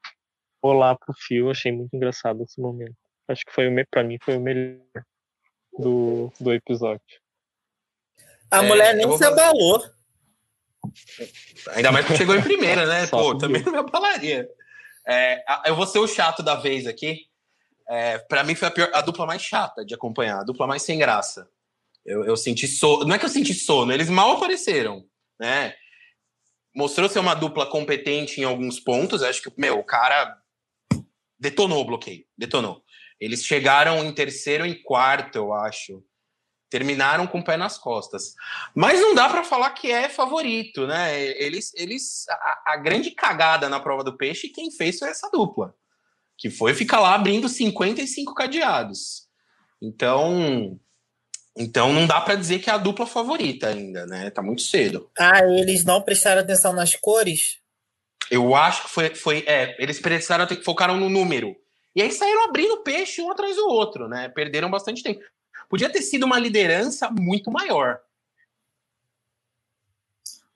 olá pro fio, achei muito engraçado esse momento. Acho que foi o para mim foi o melhor do, do episódio. A é, mulher nem se abalou. Ainda mais que chegou em primeira, né? Pô, também não me abalaria. É, eu vou ser o chato da vez aqui. É, para mim foi a, pior, a, dupla mais chata de acompanhar, a dupla mais sem graça. Eu, eu senti sono. Não é que eu senti sono, eles mal apareceram, né? Mostrou ser uma dupla competente em alguns pontos. Acho que, meu, o cara detonou o bloqueio, detonou. Eles chegaram em terceiro e quarto, eu acho. Terminaram com o pé nas costas. Mas não dá para falar que é favorito, né? Eles, eles a, a, grande cagada na prova do peixe, quem fez foi essa dupla, que foi ficar lá abrindo 55 cadeados. Então, então não dá para dizer que é a dupla favorita ainda, né? Tá muito cedo. Ah, eles não prestaram atenção nas cores? Eu acho que foi, foi é, eles prestaram, focaram no número. E aí saíram abrindo peixe um atrás do outro, né? Perderam bastante tempo. Podia ter sido uma liderança muito maior.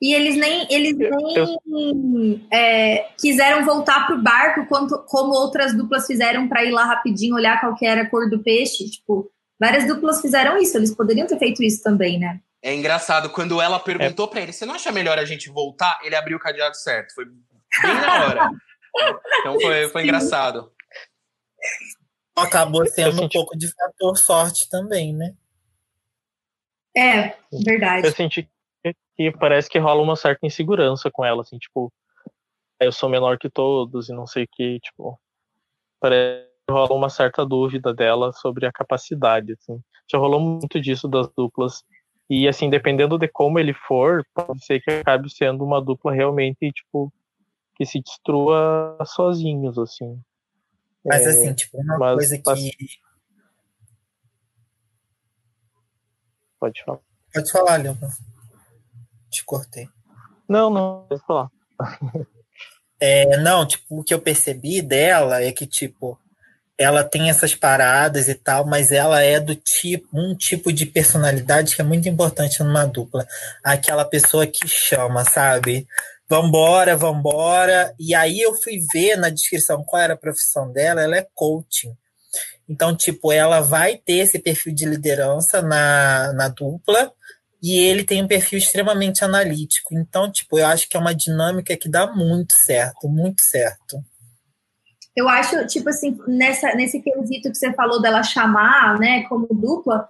E eles nem, eles nem é, quiseram voltar para o barco quanto, como outras duplas fizeram para ir lá rapidinho olhar qual que era a cor do peixe. Tipo, várias duplas fizeram isso, eles poderiam ter feito isso também, né? É engraçado, quando ela perguntou é. para ele, você não acha melhor a gente voltar? Ele abriu o cadeado certo. Foi bem na hora. então foi, foi engraçado. Acabou sendo um pouco de fator sorte também, né? É, verdade. Eu senti que parece que rola uma certa insegurança com ela, assim, tipo, eu sou menor que todos e não sei o que, tipo, parece que rola uma certa dúvida dela sobre a capacidade, assim. Já rolou muito disso das duplas. E, assim, dependendo de como ele for, pode ser que acabe sendo uma dupla realmente, tipo, que se destrua sozinhos, assim. Mas assim, é, tipo, uma mas, coisa que. Pode falar. Pode falar, Leon. Te cortei. Não, não, pode falar. é, não, tipo, o que eu percebi dela é que, tipo, ela tem essas paradas e tal, mas ela é do tipo, um tipo de personalidade que é muito importante numa dupla. Aquela pessoa que chama, sabe? Vambora, vambora. E aí eu fui ver na descrição qual era a profissão dela, ela é coaching. Então, tipo, ela vai ter esse perfil de liderança na, na dupla e ele tem um perfil extremamente analítico. Então, tipo, eu acho que é uma dinâmica que dá muito certo, muito certo. Eu acho, tipo assim, nessa, nesse quesito que você falou dela chamar, né, como dupla,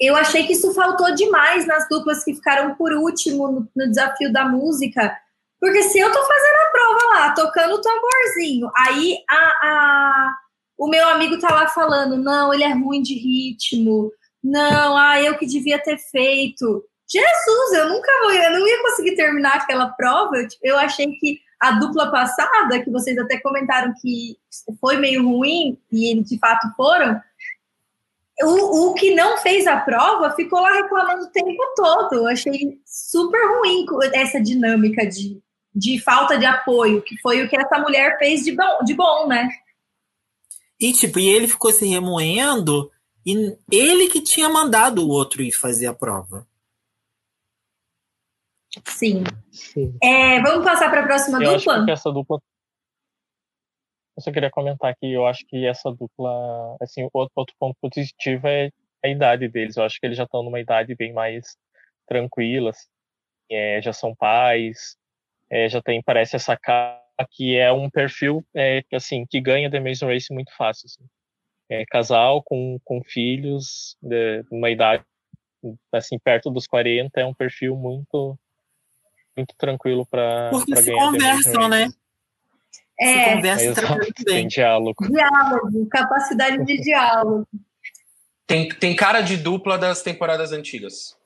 eu achei que isso faltou demais nas duplas que ficaram por último no, no desafio da música porque se eu tô fazendo a prova lá, tocando o tamborzinho, aí a, a, o meu amigo tá lá falando, não, ele é ruim de ritmo, não, ah, eu que devia ter feito. Jesus, eu nunca vou, eu não ia conseguir terminar aquela prova. Eu, eu achei que a dupla passada, que vocês até comentaram que foi meio ruim, e de fato foram, o, o, que não fez a prova ficou lá reclamando o tempo todo. Eu achei super ruim essa dinâmica de de falta de apoio, que foi o que essa mulher fez de bom, de bom né? E tipo, e ele ficou se remoendo e ele que tinha mandado o outro ir fazer a prova. Sim. Sim. É, vamos passar para a próxima eu dupla? Acho que essa dupla. Eu só queria comentar que eu acho que essa dupla, assim, outro, outro ponto positivo é a idade deles. Eu acho que eles já estão numa idade bem mais tranquila, assim, é, já são pais, é, já tem, parece, essa capa que é um perfil é, assim, que ganha The Amazing Race muito fácil. Assim. é, casal com, com filhos de uma idade assim perto dos 40 é um perfil muito muito tranquilo para Porque pra se ganhar conversam, né? Se É, conversa tranquilo tem bem. diálogo. diálogo, capacidade de diálogo. Tem, tem cara de dupla das temporadas antigas.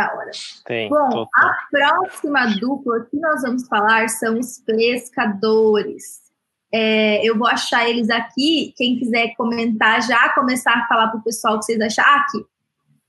Da hora. Tem. Bom, total. a próxima dupla que nós vamos falar são os pescadores. É, eu vou achar eles aqui. Quem quiser comentar já, começar a falar pro pessoal o que vocês acharam. Ah, aqui.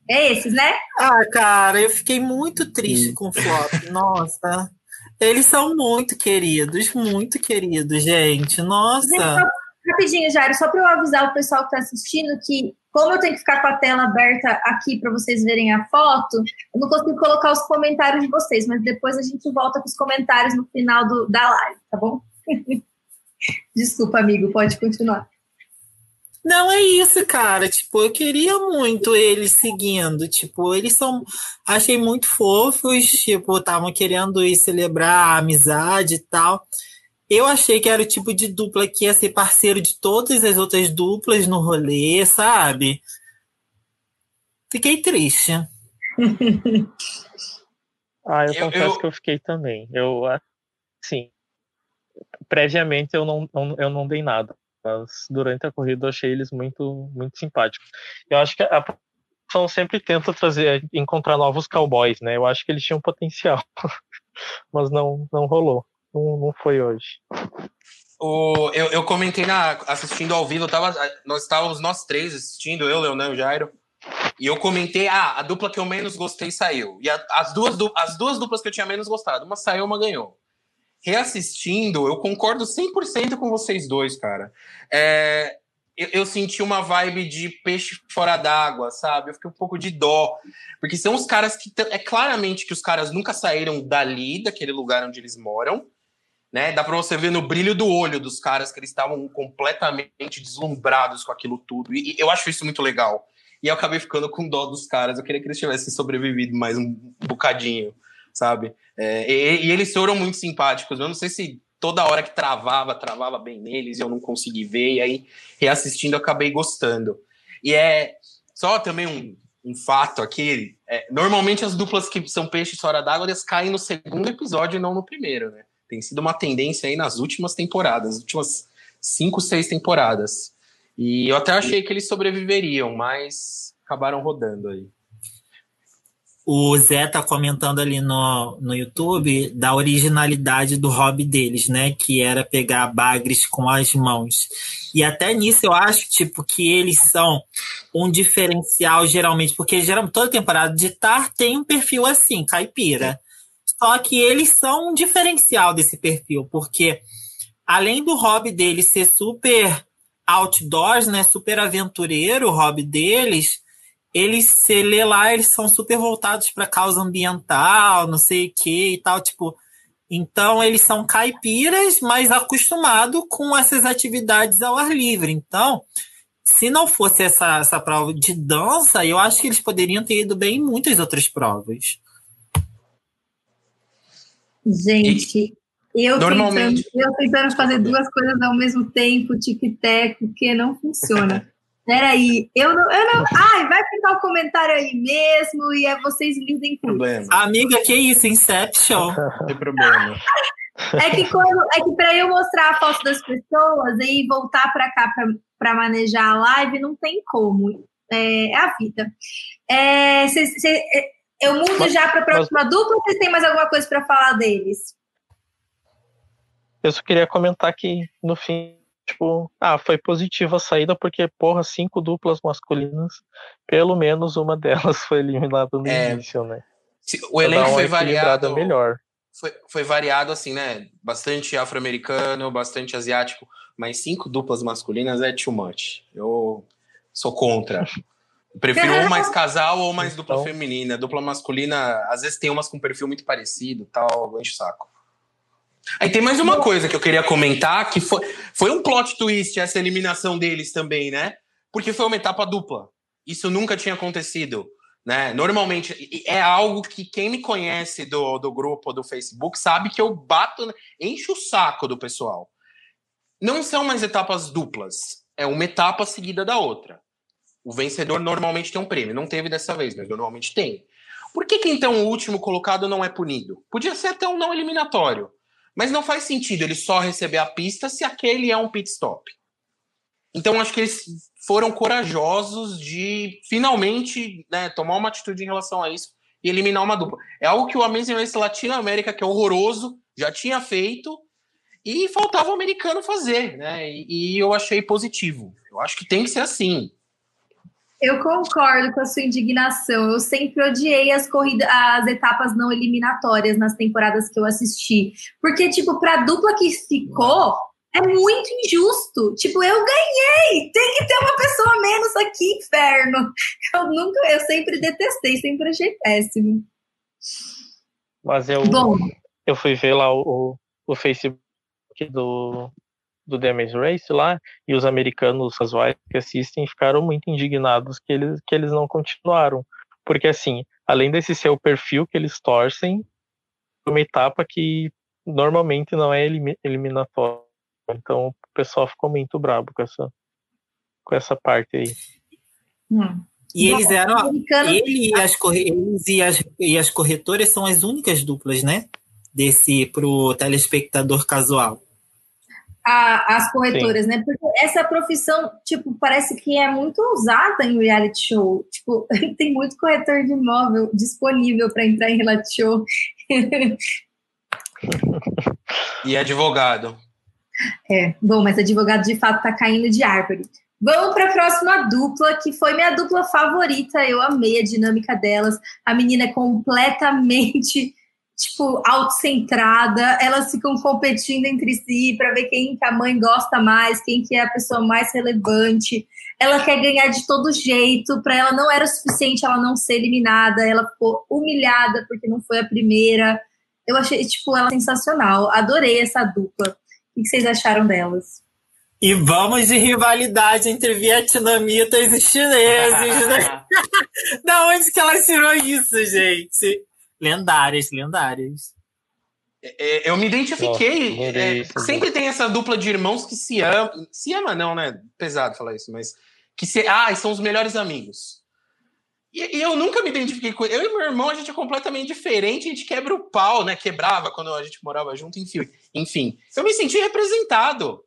É esses, né? Ah, cara, eu fiquei muito triste com o flop. Nossa. Eles são muito queridos, muito queridos, gente. Gente, Nossa. Rapidinho, Jairo, só para eu avisar o pessoal que está assistindo que, como eu tenho que ficar com a tela aberta aqui para vocês verem a foto, eu não consigo colocar os comentários de vocês, mas depois a gente volta com os comentários no final do- da live, tá bom? Desculpa, amigo, pode continuar. Não é isso, cara. Tipo, eu queria muito eles seguindo. Tipo, eles são. Achei muito fofos. Tipo, estavam querendo ir celebrar a amizade e tal. Eu achei que era o tipo de dupla que ia ser parceiro de todas as outras duplas no rolê, sabe? Fiquei triste. Ah, eu, Eu- confesso eu- que eu fiquei também. Eu, assim, previamente eu não, não- eu não dei nada, mas durante a corrida eu achei eles muito, muito simpáticos. Eu acho que a produção sempre tenta trazer, encontrar novos cowboys, né? Eu acho que eles tinham potencial, mas não, não rolou. Não, não foi hoje. O, eu, eu comentei na, assistindo ao vivo, tava, nós estávamos nós três assistindo, eu, Leonan e Jairo. E eu comentei, ah, a dupla que eu menos gostei saiu. E a- as, duas, du- as duas duplas que eu tinha menos gostado, uma saiu, uma ganhou. Reassistindo, eu concordo 100% com vocês dois, cara. É, eu, eu senti uma vibe de peixe fora d'água, sabe? Eu fiquei um pouco de dó. Porque são os caras que. É claramente que os caras nunca saíram dali, daquele lugar onde eles moram né? Dá para você ver no brilho do olho dos caras que eles estavam completamente deslumbrados com aquilo tudo. E, eu acho isso muito legal. E eu acabei ficando com dó dos caras. Eu queria que eles tivessem sobrevivido mais um bocadinho, sabe? É, e, e eles foram muito simpáticos. Eu não sei se toda hora que travava, travava bem neles e eu não consegui ver. E aí, reassistindo, eu acabei gostando. E é só também um, um fato aqui. é, normalmente as duplas que são peixes fora d'água, eles caem no segundo episódio e não no primeiro, né? Tem sido uma tendência aí nas últimas temporadas, últimas cinco, seis temporadas. E eu até achei que eles sobreviveriam, mas acabaram rodando aí. O Zé tá comentando ali no, no YouTube da originalidade do hobby deles, né? Que era pegar bagres com as mãos. E até nisso eu acho, tipo, que eles são um diferencial, geralmente, porque geralmente toda temporada de Tar tem um perfil assim, caipira. Só que eles são um diferencial desse perfil, porque além do hobby deles ser super outdoors, né? Super aventureiro, o hobby deles eles, se lê lá, eles são super voltados para causa ambiental, não sei o que e tal, tipo. Então, eles são caipiras, mas acostumados com essas atividades ao ar livre. Então, se não fosse essa, essa prova de dança, eu acho que eles poderiam ter ido bem em muitas outras provas. Gente, eu, Normalmente- tentando, eu tentando fazer duas coisas ao mesmo tempo, tic-tac, que não funciona. Peraí, eu não, eu não. Ai, vai ficar o comentário aí mesmo e é vocês lidem com isso. Problema, Amiga, que isso? Inception? não tem problema. É que quando, é que para eu mostrar a foto das pessoas e voltar para cá para manejar a live, não tem como. É, é a vida. É, cês- cê- é, eu mudo Mas- já para a próxima dupla ou vocês têm mais alguma coisa para falar deles? Eu só queria comentar que no fim, tipo, ah, foi positiva a saída, porque, porra, cinco duplas masculinas, pelo menos uma delas foi eliminada no É, início, né? Se- O Pra elenco foi variado. melhor. Foi, foi variado, assim, né? Bastante afro-americano, bastante asiático, mas cinco duplas masculinas é too much. Eu sou contra. Prefiro ou mais casal ou mais dupla Então- feminina. Dupla masculina, às vezes tem umas com perfil muito parecido tal, enche o saco. Aí tem mais uma coisa que eu queria comentar, que foi, foi um plot twist essa eliminação deles também, né? Porque foi uma etapa dupla. Isso nunca tinha acontecido. Né? Normalmente é algo que quem me conhece do, do grupo do Facebook sabe que eu bato, encho o saco do pessoal. Não são mais etapas duplas. é uma etapa seguida da outra. O vencedor normalmente tem um prêmio. Não teve dessa vez, mas normalmente tem. Por que, que então o último colocado não é punido? Podia ser até um não eliminatório. Mas não faz sentido ele só receber a pista se aquele é um pit stop. Então acho que eles foram corajosos de finalmente né, tomar uma atitude em relação a isso e eliminar uma dupla. É algo que o Amazing Race Latinoamérica, que é horroroso, já tinha feito e faltava o americano fazer, né? E, e eu achei positivo. Eu acho que tem que ser assim. Eu concordo com a sua indignação. Eu sempre odiei as corridas, as etapas não eliminatórias nas temporadas que eu assisti. Porque, tipo, pra dupla que ficou, é muito injusto. Tipo, eu ganhei! Tem que ter uma pessoa menos aqui, inferno. Eu nunca, eu sempre detestei, sempre achei péssimo. Mas eu, Bom, eu fui ver lá o, o Facebook do, do The Amazing Race lá, e os americanos casuais que assistem ficaram muito indignados que eles, que eles não continuaram. Porque, assim, além desse ser o perfil que eles torcem, uma etapa que normalmente não é eliminatória. Então, o pessoal ficou muito brabo com essa, com essa parte aí. Hum. E eles eram. Ele e as, eles e as, e as corretoras são as únicas duplas, né? Desse pro telespectador casual a, as corretoras, Sim. né? Porque essa profissão, tipo, parece que é muito usada em reality show. Tipo, tem muito corretor de imóvel disponível para entrar em reality show. e advogado. É, bom, mas advogado de fato tá caindo de árvore. Vamos para a próxima dupla, que foi minha dupla favorita. Eu amei a dinâmica delas. A menina é completamente tipo, autocentrada, elas ficam competindo entre si para ver quem que a mãe gosta mais, quem que é a pessoa mais relevante. Ela quer ganhar de todo jeito, para ela não era suficiente ela não ser eliminada, ela ficou humilhada porque não foi a primeira. Eu achei, tipo, ela sensacional. Adorei essa dupla. O que vocês acharam delas? E vamos de rivalidade entre vietnamitas e chineses, né? da onde que ela tirou isso, gente? Lendárias, lendárias. É, é, eu me identifiquei. Oh, é, sempre tem essa dupla de irmãos que se ama. Se ama, não, né? Pesado falar isso, mas. Que se, ah, são os melhores amigos. E, e, eu nunca me identifiquei com Eu e meu irmão, a gente é completamente diferente, a gente quebra o pau, né? Quebrava quando a gente morava junto, enfim. Enfim, eu me senti representado.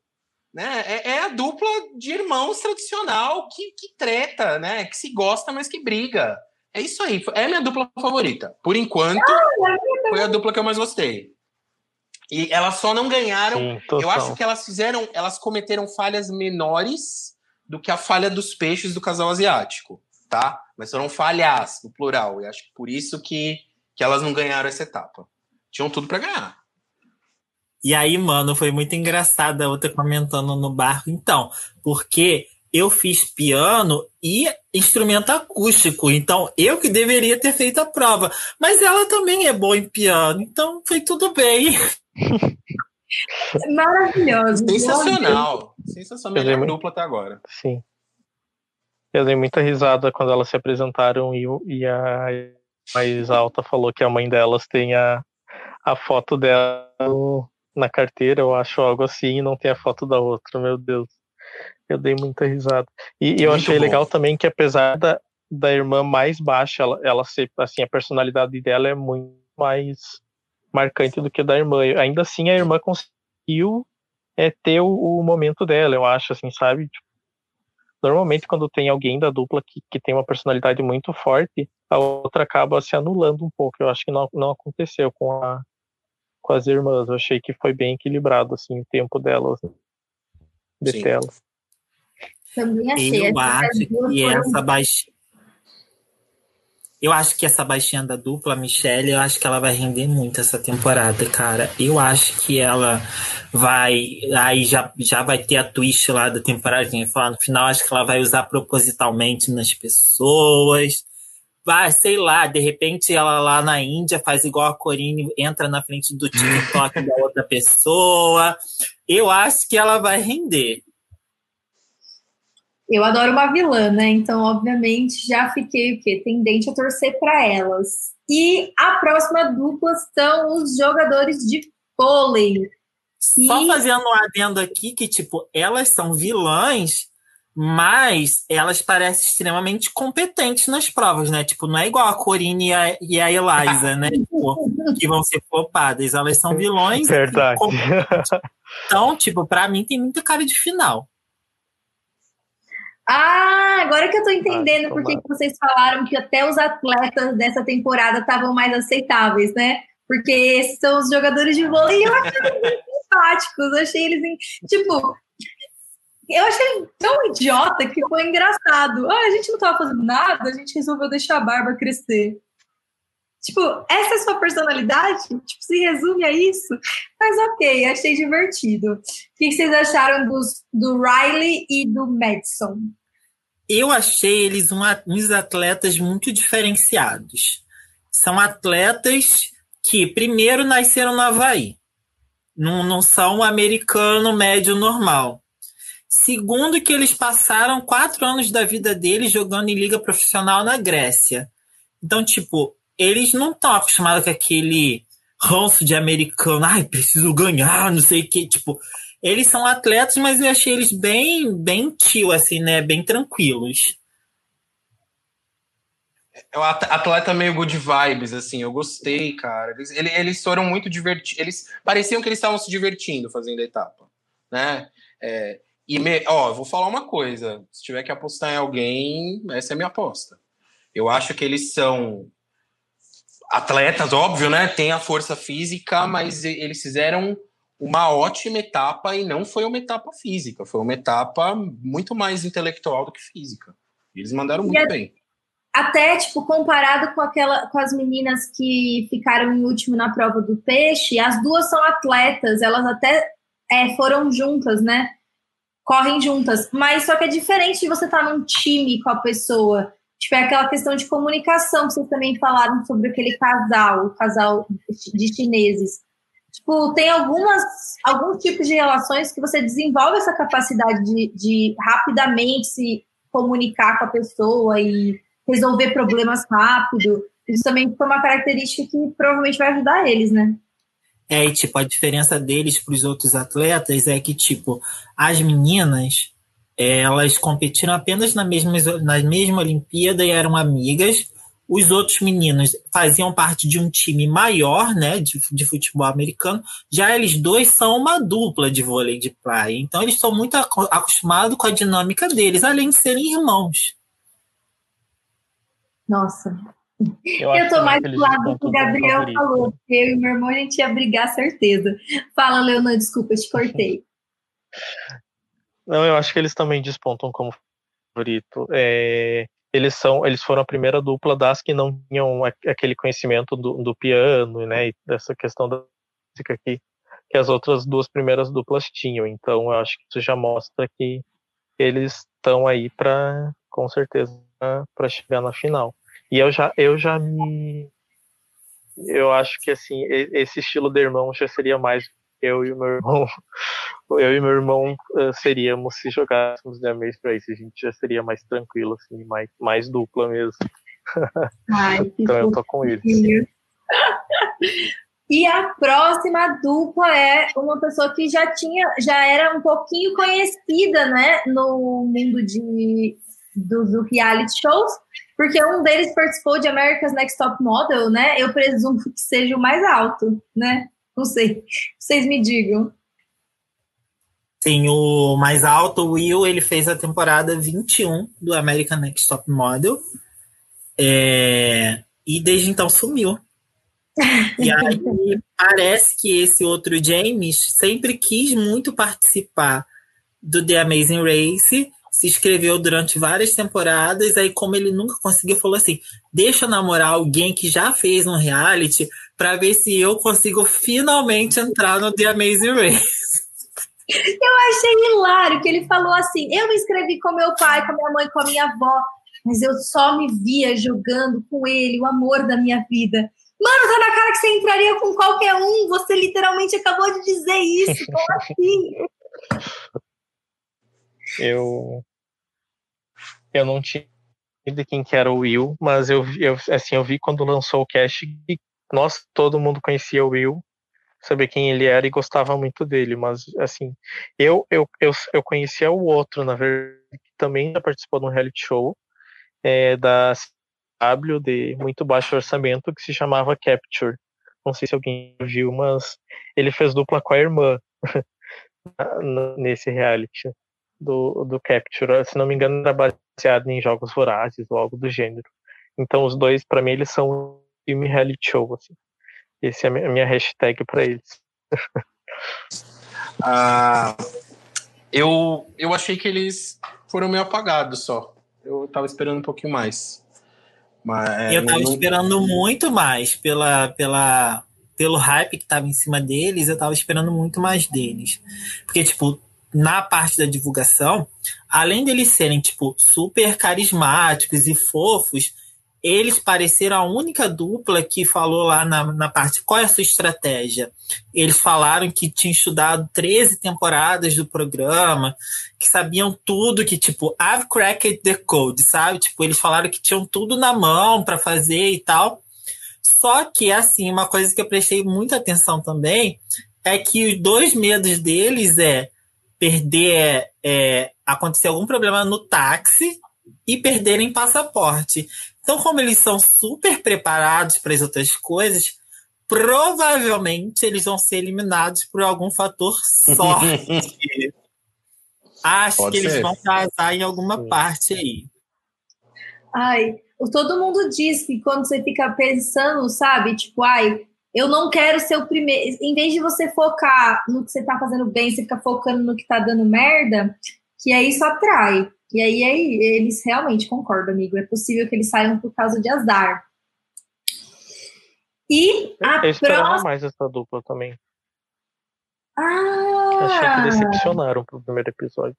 Né? É, é a dupla de irmãos tradicional que, que treta, né? Que se gosta, mas que briga. É isso aí. É a minha dupla favorita. Por enquanto, foi a dupla que eu mais gostei. E elas só não ganharam. Sim, eu acho que elas fizeram, elas cometeram falhas menores do que a falha dos peixes do casal asiático, tá? Mas foram falhas, no plural. E acho que por isso que, que elas não ganharam essa etapa. Tinham tudo para ganhar. E aí, mano, foi muito engraçado a outra comentando no barco. Então, porque eu fiz piano e instrumento acústico, então eu que deveria ter feito a prova. Mas ela também é boa em piano, então foi tudo bem. Maravilhoso. Sensacional. Sensacional. Melhor dupla até agora. Sim. Eu dei muita risada quando elas se apresentaram e, e a mais alta falou que a mãe delas tem a, a foto dela na carteira, eu acho algo assim, e não tem a foto da outra, meu Deus. Eu dei muita risada. E, e eu achei bom. legal também que apesar da, da irmã mais baixa, ela, ela ser, assim, a personalidade dela é muito mais marcante do que a da irmã. Ainda assim, a irmã conseguiu é, ter o, o momento dela, eu acho, assim, sabe? Tipo, normalmente, quando tem alguém da dupla que, que tem uma personalidade muito forte, a outra acaba se anulando um pouco. Eu acho que não, não aconteceu com, a, com as irmãs. Eu achei que foi bem equilibrado, assim, o tempo delas de Sim. tela. Também achei. Eu acho que essa baixinha. Eu acho que essa baixinha da dupla, Michelle, eu acho que ela vai render muito essa temporada, cara. Eu acho que ela vai. Aí já, já vai ter a twist lá da temporada. Quem falar no final, acho que ela vai usar propositalmente nas pessoas. Vai, sei lá, de repente ela lá na Índia faz igual a Corine, entra na frente do TikTok da outra pessoa. Eu acho que ela vai render. Eu adoro uma vilã, né? Então, obviamente, já fiquei o quê? Tendente a torcer para elas. E a próxima dupla são os jogadores de vôlei. Só fazendo um adendo aqui que, tipo, elas são vilãs, Mas elas parecem extremamente competentes nas provas, né? Tipo, não é igual a Corine e a, e a Eliza, né? Tipo, que vão ser flopadas. Elas são vilões. Verdade. Então, tipo, pra mim tem muita cara de final. Ah, agora que eu tô entendendo por que vocês falaram que até os atletas dessa temporada estavam mais aceitáveis, né? Porque esses são os jogadores de vôlei e eu achei eles simpáticos. Eu achei eles, tipo, eu achei tão idiota que foi engraçado. Ah, a gente não tava fazendo nada, a gente resolveu deixar a barba crescer. Tipo, essa é sua personalidade? Tipo, se resume a isso? Mas ok, achei divertido. O que vocês acharam dos, do Riley e do Madison? Eu achei eles uns atletas muito diferenciados. São atletas que, primeiro, nasceram no Havaí. Não, não são um americano médio normal. Segundo, que eles passaram quatro anos da vida deles jogando em liga profissional na Grécia. Então, tipo, eles não estão acostumados com aquele ranço de americano, ai, preciso ganhar, não sei o que, tipo, eles são atletas, mas eu achei eles bem, bem tio, assim, né, bem tranquilos. É um atleta meio good vibes, assim, eu gostei, cara. Eles, eles foram muito divertidos, eles pareciam que eles estavam se divertindo fazendo a etapa, né? É, e, me, ó, vou falar uma coisa, se tiver que apostar em alguém, essa é a minha aposta. Eu acho que eles são atletas, óbvio, né? Tem a força física, mas eles fizeram uma ótima etapa e não foi uma etapa física, foi uma etapa muito mais intelectual do que física. Eles mandaram muito bem. Até, tipo, comparado com aquela com as meninas que ficaram em último na prova do peixe, as duas são atletas, elas até é, foram juntas, né? Correm juntas. Mas só que é diferente de você estar tá num time com a pessoa. Tipo, é aquela questão de comunicação que vocês também falaram sobre aquele casal, o casal de chineses. Tipo, tem algumas, alguns tipos de relações que você desenvolve essa capacidade de, de rapidamente se comunicar com a pessoa e resolver problemas rápido. Isso também foi uma característica que provavelmente vai ajudar eles, né? É, e tipo, a diferença deles para os outros atletas é que, tipo, as meninas, elas competiram apenas na mesma, na mesma Olimpíada e eram amigas. Os outros meninos faziam parte de um time maior, né, de, de futebol americano. Já eles dois são uma dupla de vôlei de praia. Então eles estão muito acostumados com a dinâmica deles, além de serem irmãos. Nossa. Eu, eu tô mais do lado do que o Gabriel falou. Eu e meu irmão a gente ia brigar, certeza. Fala, Leonan, desculpa, eu te cortei. Não, eu acho que eles também despontam como favorito. É, eles são, eles foram a primeira dupla das que não tinham aquele conhecimento do, do piano, né, e dessa questão da música que, que as outras duas primeiras duplas tinham. Então, eu acho que isso já mostra que eles estão aí para, com certeza, para chegar na final. E eu já, eu já me, eu acho que assim esse estilo de irmão já seria mais eu e o meu irmão, eu e meu irmão uh, seríamos se jogássemos The Maze Race, a gente já seria mais tranquilo, assim, mais, mais dupla mesmo. Ai, então eu tô com ele. E a próxima dupla é uma pessoa que já tinha, já era um pouquinho conhecida, né, no mundo de dos do reality shows, porque um deles participou de America's Next Top Model, né? Eu presumo que seja o mais alto, né? Não sei. Vocês me digam. Sim, o mais alto, o Will, ele fez a temporada 21 do American Next Top Model. É, e desde então sumiu. E aí parece que esse outro James sempre quis muito participar do The Amazing Race, se inscreveu durante várias temporadas, aí como ele nunca conseguiu, falou assim: deixa eu namorar alguém que já fez um reality para ver se eu consigo finalmente entrar no The Amazing Race. Eu achei hilário que ele falou assim: eu me inscrevi com meu pai, com minha mãe, com a minha avó, mas eu só me via jogando com ele, o amor da minha vida. Mano, tá na cara que você entraria com qualquer um. Você literalmente acabou de dizer isso. Como assim? Eu eu não tinha de quem que era o Will, mas eu, eu assim eu vi quando lançou o cast e nós todo mundo conhecia o Will, sabia quem ele era e gostava muito dele, mas assim, eu eu, eu, eu conhecia o outro, na verdade, também já participou de um reality show é, da W de muito baixo orçamento que se chamava Capture. Não sei se alguém viu, mas ele fez dupla com a irmã nesse reality do, do Capture. Se não me engano, era baseado em jogos vorazes ou algo do gênero. Então, os dois, para mim, eles são filme reality show. Assim. Esse é a minha hashtag para eles. ah, eu, eu achei que eles foram meio apagados só. Eu tava esperando um pouquinho mais. Mas, é, eu tava não... esperando muito mais pela, pela, pelo hype que tava em cima deles, eu tava esperando muito mais deles. Porque, tipo, na parte da divulgação, além deles serem, tipo, super carismáticos e fofos, eles pareceram a única dupla que falou lá na, na parte qual é a sua estratégia. Eles falaram que tinham estudado 13 temporadas do programa, que sabiam tudo, que tipo, I've cracked the code, sabe? Tipo, eles falaram que tinham tudo na mão para fazer e tal. Só que, assim, uma coisa que eu prestei muita atenção também é que os dois medos deles é perder, é, acontecer algum problema no táxi e perderem passaporte. Então, como eles são super preparados para as outras coisas, provavelmente eles vão ser eliminados por algum fator sorte. Acho Pode que ser. eles vão casar em alguma parte aí. Ai, todo mundo diz que quando você fica pensando, sabe, tipo, ai, eu não quero ser o primeiro. Em vez de você focar no que você tá fazendo bem, você fica focando no que tá dando merda, que aí isso atrai. E aí, aí eles realmente concordam, amigo. É possível que eles saiam por causa de azar. E a Eu próxima... mais essa dupla também. Ah! Achei que decepcionaram pro primeiro episódio.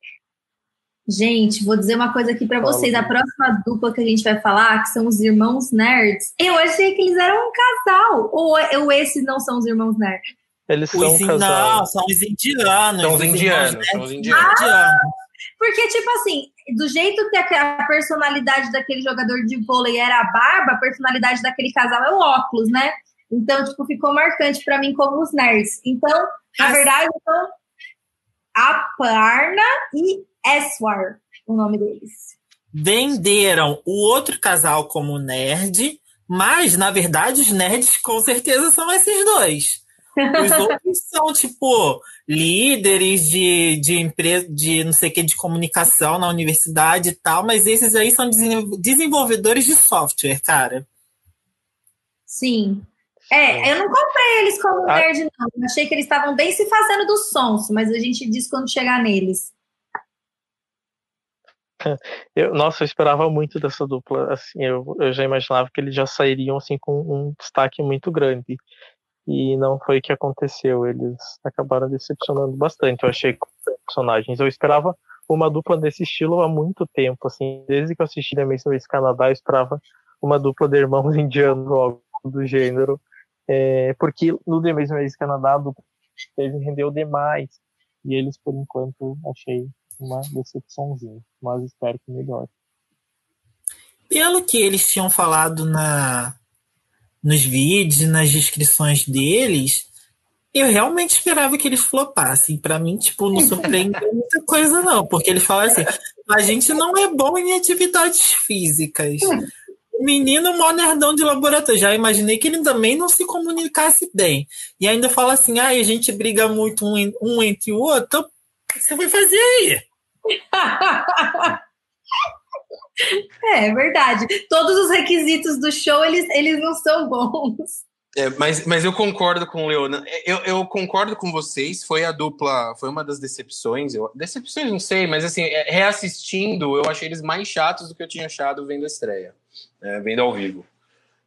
Gente, vou dizer uma coisa aqui para vocês. A próxima dupla que a gente vai falar, que são os irmãos nerds, eu achei que eles eram um casal. Ou, ou esses não são os irmãos nerds? Eles são os, um casal. Não, são os indianos. São os indianos. São os indianos. Ah, porque, tipo assim, do jeito que a personalidade daquele jogador de vôlei era a barba, a personalidade daquele casal é o óculos, né? Então, tipo, ficou marcante para mim como os nerds. Então, na verdade, então, Aparna e Eswar, o nome deles. Venderam o outro casal como nerd, mas, na verdade, os nerds com certeza são esses dois. Os outros são, tipo, líderes de, de empresa, de não sei o que, de comunicação na universidade e tal, mas esses aí são desenvolvedores de software, cara. Sim. É, eu não comprei eles como ah. nerd, não. Eu achei que eles estavam bem se fazendo do sonso, mas a gente diz quando chegar neles. Eu, nossa, eu esperava muito dessa dupla. Assim, eu, eu já imaginava que eles já sairiam assim com um destaque muito grande e não foi o que aconteceu. Eles acabaram decepcionando bastante, eu achei, personagens. Eu esperava uma dupla desse estilo há muito tempo, assim, desde que eu assisti The Mason Race Canadá, eu esperava uma dupla de irmãos indianos ou algo do gênero, é, porque no The Mason Race Canadá a dupla rendeu demais, e eles, por enquanto, achei uma decepçãozinha, mas espero que melhore. Pelo que eles tinham falado na, nos vídeos, nas descrições deles, eu realmente esperava que eles flopassem. Para mim, tipo, não surpreendeu muita coisa, não. Porque eles falam assim: a gente não é bom em atividades físicas. O menino mó nerdão de laboratório. Já imaginei que ele também não se comunicasse bem. E ainda fala assim: ah, a gente briga muito um, um entre o outro. O que você vai fazer aí? É, é verdade. Todos os requisitos do show, eles, eles não são bons. É, mas, mas eu concordo com o Leona. Eu, eu concordo com vocês. Foi a dupla, foi uma das decepções. Eu, decepções não sei, mas assim, é, reassistindo, eu achei eles mais chatos do que eu tinha achado vendo a estreia, é, vendo ao vivo.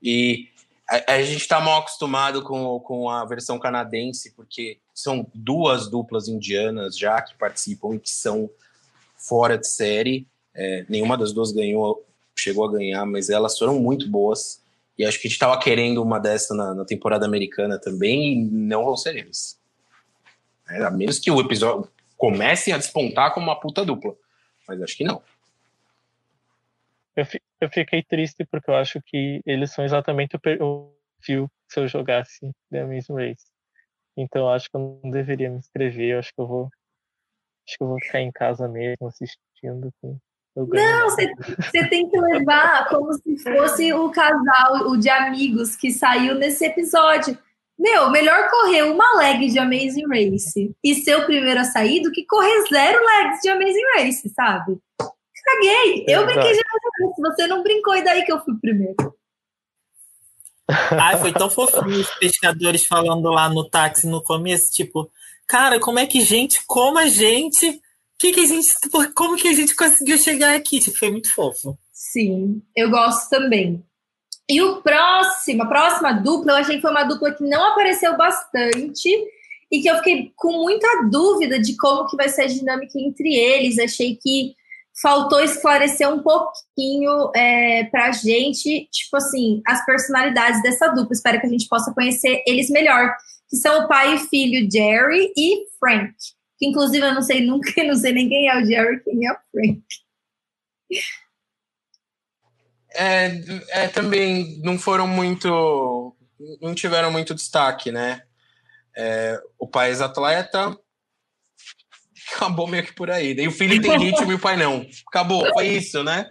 E a, a gente está mal acostumado com, com a versão canadense, porque são duas duplas indianas já que participam e que são fora de série. É, nenhuma das duas ganhou, chegou a ganhar, mas elas foram muito boas. E acho que a gente estava querendo uma dessa na, na, temporada americana também, e não eles. É, a menos que o episódio comece a despontar como uma puta dupla. Mas acho que não. Eu, eu fiquei triste porque eu acho que eles são exatamente o perfil se eu jogasse The Amazing Race. Então eu acho que eu não deveria me inscrever, eu acho que eu vou acho que eu vou ficar em casa mesmo assistindo. Assim Não, você, tem que levar como se fosse o casal, o de amigos que saiu nesse episódio. Meu, melhor correr uma leg de Amazing Race e ser o primeiro a sair do que correr zero legs de Amazing Race, sabe? Caguei. Eu brinquei de Amazing Race. Você não brincou e daí que eu fui primeiro. Ai, foi tão fofinho os pescadores falando lá no táxi no começo, tipo, cara, como é que gente como a gente que, que a gente. Como que a gente conseguiu chegar aqui? Tipo, foi muito fofo. Sim, eu gosto também. E o próximo, a próxima dupla, eu achei que foi uma dupla que não apareceu bastante e que eu fiquei com muita dúvida de como que vai ser a dinâmica entre eles. Achei que faltou esclarecer um pouquinho é, pra gente, tipo assim, as personalidades dessa dupla. Espero que a gente possa conhecer eles melhor. Que são o pai e filho Jerry e Frank que inclusive eu não sei nunca, não sei nem quem é o Jerry, quem é o Frank. É, é, também não foram muito, não tiveram muito destaque, né? É, o pai é atleta, acabou meio que por aí. Daí o filho tem ritmo e o pai não. Acabou, foi isso, né?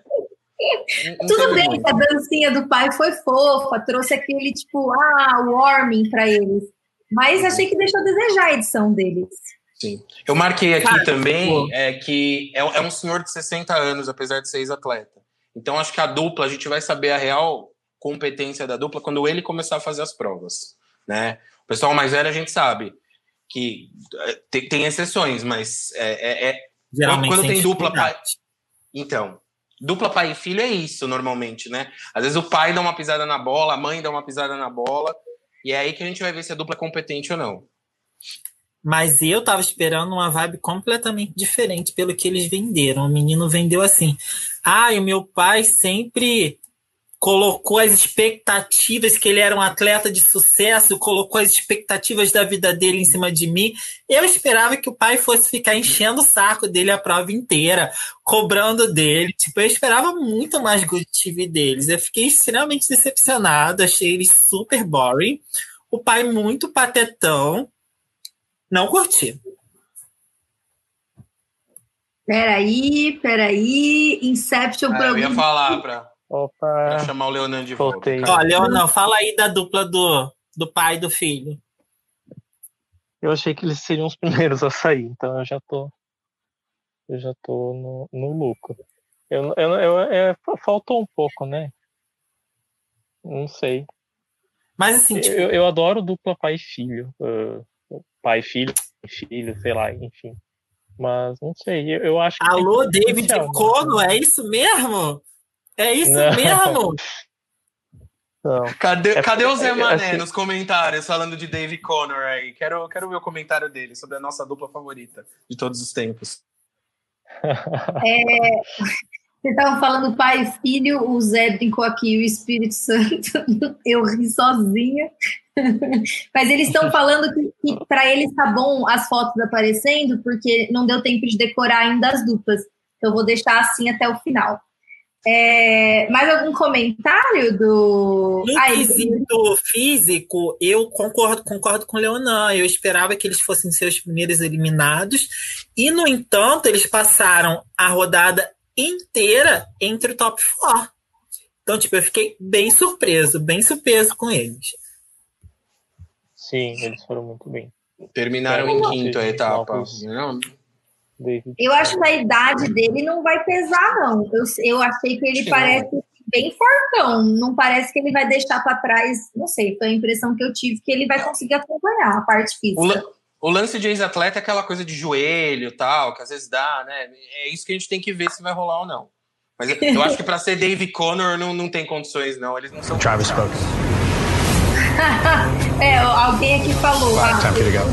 Não Tudo bem, muito. a dancinha do pai foi fofa, trouxe aquele tipo, ah, warming para eles. Mas achei que deixou a desejar a edição deles. Sim. Eu marquei aqui Cara, também é, que é, é, um senhor de 60 anos, apesar de ser ex-atleta. Então, acho que a dupla, a gente vai saber a real competência da dupla quando ele começar a fazer as provas. Né? O pessoal mais velho, a gente sabe que é, tem, tem exceções, mas é, é, é Geralmente quando tem dupla pai. Então, dupla pai e filho é isso normalmente, né? Às vezes o pai dá uma pisada na bola, a mãe dá uma pisada na bola, e é aí que a gente vai ver se a dupla é competente ou não. Mas eu tava esperando uma vibe completamente diferente pelo que eles venderam. O menino vendeu assim: ah, o meu pai sempre colocou as expectativas que ele era um atleta de sucesso, colocou as expectativas da vida dele em cima de mim. Eu esperava que o pai fosse ficar enchendo o saco dele a prova inteira, cobrando dele. Tipo, eu esperava muito mais good TV deles. Eu fiquei extremamente decepcionado, achei eles super boring. O pai muito patetão não curti. Peraí, peraí. Inception ah, Eu ia falar pra, Opa. pra chamar o Leonan de Voltei. volta. Ó, Leonan, fala aí da dupla do, do pai e do filho. Eu achei que eles seriam os primeiros a sair, então eu já tô. Eu já tô no, no lucro. Eu, eu, eu, é, faltou um pouco, né? Não sei. Mas assim. Tipo... Eu, eu adoro dupla pai e filho. Uh, pai, filho, filho, sei lá, enfim. Mas não sei, eu, eu acho que. Alô, David Cono, é isso mesmo? É isso não. mesmo? Não. Cadê, é, cadê o Zé Mané assim, nos comentários falando de David Connor aí? Quero, quero ver o comentário dele sobre a nossa dupla favorita de todos os tempos. É, vocês estavam falando pai e filho, o Zé brincou aqui, o Espírito Santo, eu ri sozinha. Mas eles estão falando que, que para eles tá bom as fotos aparecendo, porque não deu tempo de decorar ainda as duplas. Então, eu vou deixar assim até o final. É, mais algum comentário do. No ah, quesito físico, eu concordo, concordo com o Leonan. Eu esperava que eles fossem ser os primeiros eliminados. E, no entanto, eles passaram a rodada inteira entre o top 4. Então, tipo, eu fiquei bem surpreso, bem surpreso com eles. Sim, eles foram muito bem. Terminaram em quinto a etapa. Eu acho que a idade dele não vai pesar, não. Eu, eu achei que ele Sim. parece bem fortão. Não parece que ele vai deixar para trás. Não sei, foi a impressão que eu tive que ele vai conseguir acompanhar a parte física. O, o lance de ex-atleta é aquela coisa de joelho tal, que às vezes dá, né? É isso que a gente tem que ver se vai rolar ou não. Mas eu, eu acho que para ser Dave Connor não, não tem condições, não. Eles não são. Travis Brooks. é, alguém aqui falou. Ah,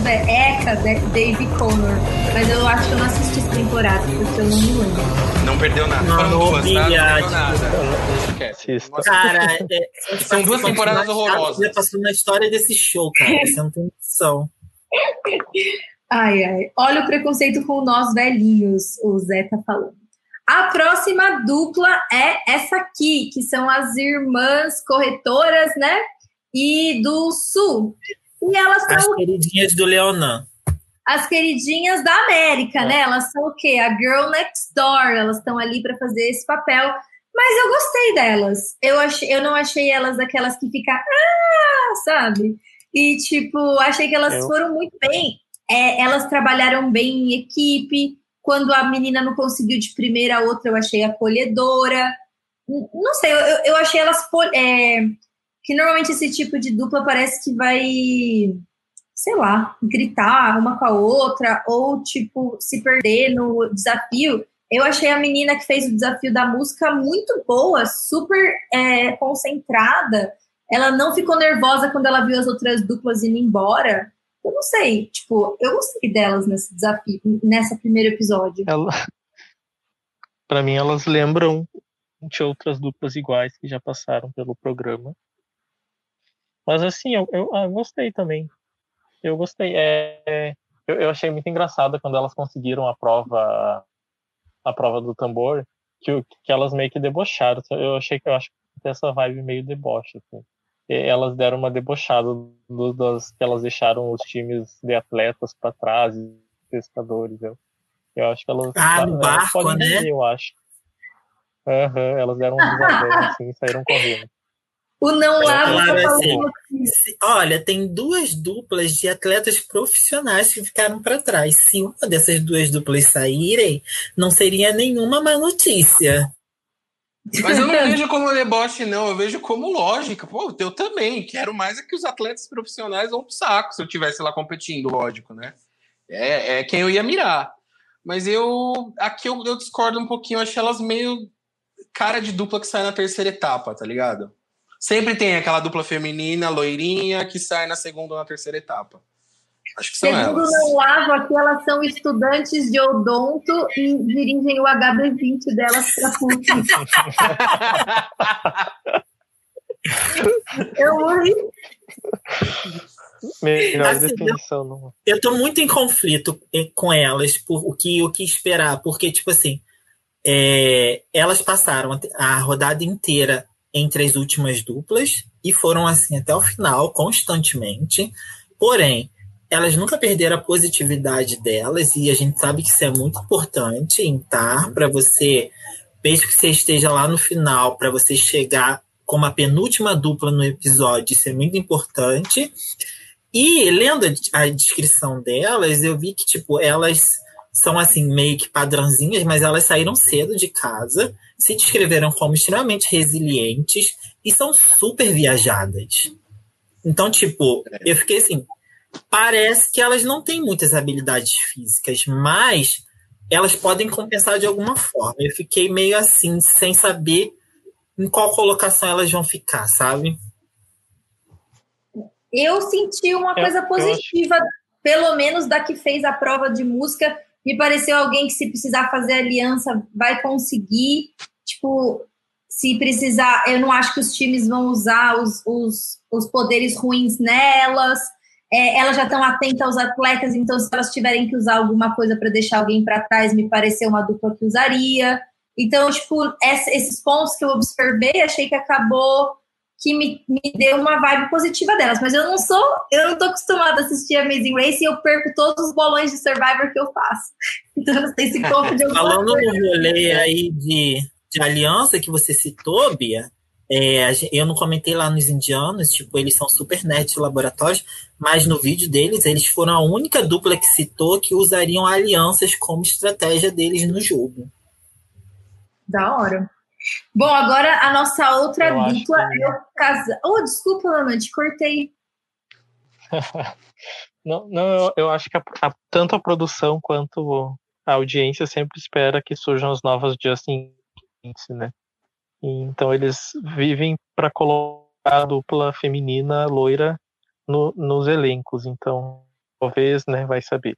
é Eca, Dave Connor. Mas eu acho que eu não assisti essa temporada, porque eu não me lembro. Não perdeu nada. Não, não, duas, tá? não perdeu nada. Cara, é, são duas temporadas horrorosas. Passando na história desse show, cara. Você não tem noção. Ai, ai. Olha o preconceito com nós velhinhos, o Zé tá falando. A próxima dupla é essa aqui, que são as irmãs corretoras, né? E do Sul. E elas são. As queridinhas do Leonan. as queridinhas da América, é. né? Elas são o quê? A girl next door. Elas estão ali para fazer esse papel. Mas eu gostei delas. Eu, achei, eu não achei elas daquelas que ficam, ah, sabe? E, tipo, achei que elas eu... foram muito bem. É, elas trabalharam bem em equipe. Quando a menina não conseguiu de primeira, a outra eu achei acolhedora. Não sei, eu, eu achei elas. É, que normalmente esse tipo de dupla parece que vai, sei lá, gritar uma com a outra, ou, tipo, se perder no desafio. Eu achei a menina que fez o desafio da música muito boa, super é, concentrada. Ela não ficou nervosa quando ela viu as outras duplas indo embora. Eu não sei, tipo, eu gostei delas nesse desafio, nessa primeiro episódio. Ela... Para mim, elas lembram de outras duplas iguais que já passaram pelo programa. Mas assim, eu, eu ah, gostei também. Eu gostei. É, eu, eu achei muito engraçado quando elas conseguiram a prova a prova do tambor, que, que elas meio que debocharam. Eu achei que eu acho que tem essa vibe meio deboche, assim. E elas deram uma debochada do, das que elas deixaram os times de atletas para trás, pescadores. Eu, eu acho que elas. Ah, no barco, né? eu acho. Uhum, elas deram um desabão assim e saíram correndo. O não lava assim, Olha, tem duas duplas de atletas profissionais que ficaram para trás. Se uma dessas duas duplas saírem, não seria nenhuma má notícia. Mas eu não vejo como deboche, não. Eu vejo como lógica. Pô, eu também. Quero mais é que os atletas profissionais vão pro saco se eu tivesse lá competindo, lógico, né? É, é quem eu ia mirar. Mas eu. Aqui eu, eu discordo um pouquinho. Eu achei elas meio cara de dupla que sai na terceira etapa, tá ligado? Sempre tem aquela dupla feminina, loirinha, que sai na segunda ou na terceira etapa. Acho que são Segundo elas. não lavo, aqui elas são estudantes de odonto e dirigem o HB20 delas para PUC. Eu morri. Melhor assim, definição. Não. Eu tô muito em conflito com elas por o que, o que esperar, porque, tipo assim, é, elas passaram a rodada inteira entre as últimas duplas e foram assim até o final, constantemente. Porém, elas nunca perderam a positividade delas e a gente sabe que isso é muito importante em estar para você, mesmo que você esteja lá no final, para você chegar como a penúltima dupla no episódio, isso é muito importante. E lendo a descrição delas, eu vi que tipo elas são assim meio que padrãozinhas, mas elas saíram cedo de casa se descreveram como extremamente resilientes e são super viajadas. Então, tipo, eu fiquei assim, parece que elas não têm muitas habilidades físicas, mas elas podem compensar de alguma forma. Eu fiquei meio assim, sem saber em qual colocação elas vão ficar, sabe? Eu senti uma coisa positiva, pelo menos da que fez a prova de música, me pareceu alguém que, se precisar fazer aliança, vai conseguir. Tipo, se precisar, eu não acho que os times vão usar os, os, os poderes ruins nelas. É, elas já estão atentas aos atletas, então se elas tiverem que usar alguma coisa para deixar alguém para trás, me pareceu uma dupla que usaria. Então, tipo, esses pontos que eu observei, achei que acabou que me, me deu uma vibe positiva delas. Mas eu não sou, eu não tô acostumada a assistir Amazing Race e eu perco todos os bolões de Survivor que eu faço. Então não sei se conta de Falando coisa. no rolê aí de, de aliança que você citou, Bia, é, eu não comentei lá nos indianos, tipo, eles são super net laboratórios, mas no vídeo deles, eles foram a única dupla que citou que usariam alianças como estratégia deles no jogo. Da hora. Bom, agora a nossa outra eu dupla que... é o casal. Oh, desculpa, Ana, te cortei. não, não eu, eu, acho que a, a, tanto a produção quanto a audiência sempre espera que surjam as novas Justin né? então eles vivem para colocar a dupla feminina loira no, nos elencos. Então, talvez, né, vai saber.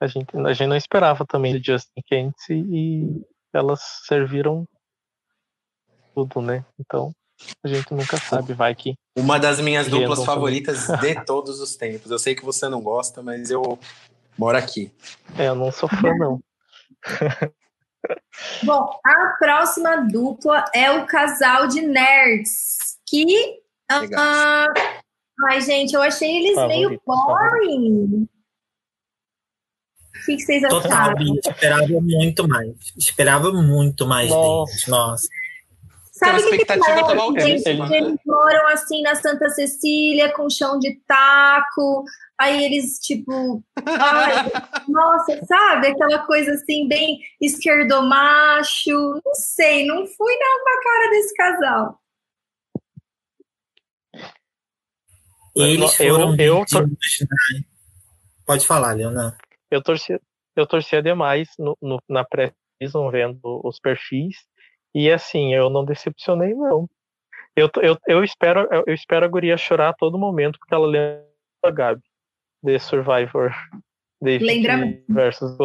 A gente, a gente não esperava também de Justin Kent e elas serviram tudo, né? Então, a gente nunca sabe, vai que. Uma das minhas duplas favoritas também. de todos os tempos. Eu sei que você não gosta, mas eu moro aqui. É, eu não sou fã, não. Bom, a próxima dupla é o casal de nerds. Que. Uh, ai, gente, eu achei eles Favorito, meio boring. O que, que vocês Total, acharam? Bia, esperava muito mais. Esperava muito mais Nossa. deles. Nossa. Sabe que, que altíssima, Eles, né? eles moram assim na Santa Cecília, com chão de taco. Aí eles, tipo, ai, nossa, sabe? Aquela coisa assim, bem esquerdomacho. Não sei, não fui não com a cara desse casal. Eles Eu- foram eu- vendidos na- Pode falar, Leona. Eu torcia, eu torcia demais no, no- na pré-season vendo os perfis. E assim, eu não decepcionei, não. Eu, eu, eu, espero, eu, espero a guria chorar a todo momento, porque ela lembra a Gabi, de Survivor. David Lembra mesmo. versus.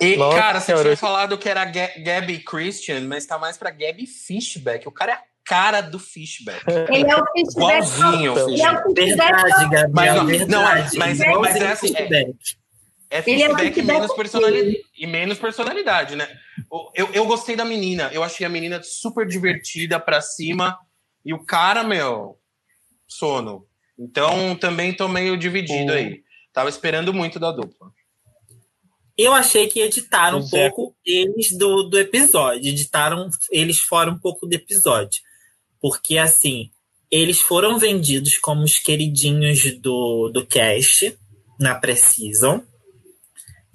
E, Nossa cara, você senhora, tinha eu- falado que era Ga- Gabby Christian, mas tá mais pra Gabby Fishback. O cara é a cara do Fishback. Ele é o feedback. Igualzinho o Ele é Fishback. Verdade, Gabriel, Mas não- verdade. não, é- mas- mas Igualzinho é assim, é-. É Ele é o feedback e menos personalidade. E menos personalidade, né? Eu, eu gostei da menina. Eu achei a menina super divertida pra cima. E o cara, meu, sono. Então também tô meio dividido aí. Tava esperando muito da dupla. Eu achei que editaram um é. pouco eles do, do episódio. Editaram eles fora um pouco do episódio. Porque, assim, eles foram vendidos como os queridinhos do, do cast na Precision.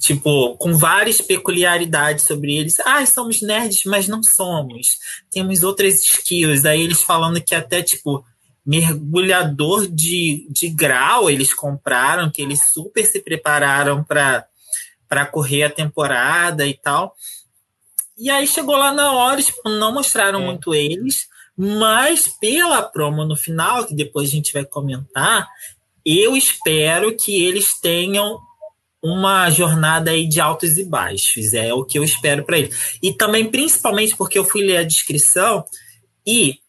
Tipo, com várias peculiaridades sobre eles. Ah, somos nerds, mas não somos. Temos outras skills. Aí eles falando que até, tipo, mergulhador de, de grau eles compraram, que eles super se prepararam para correr a temporada e tal. E aí chegou lá na hora, tipo, não mostraram É. muito eles, mas pela promo no final, que depois a gente vai comentar, eu espero que eles tenham uma jornada aí de altos e baixos. É o que eu espero para eles. E também, principalmente, porque eu fui ler a descrição e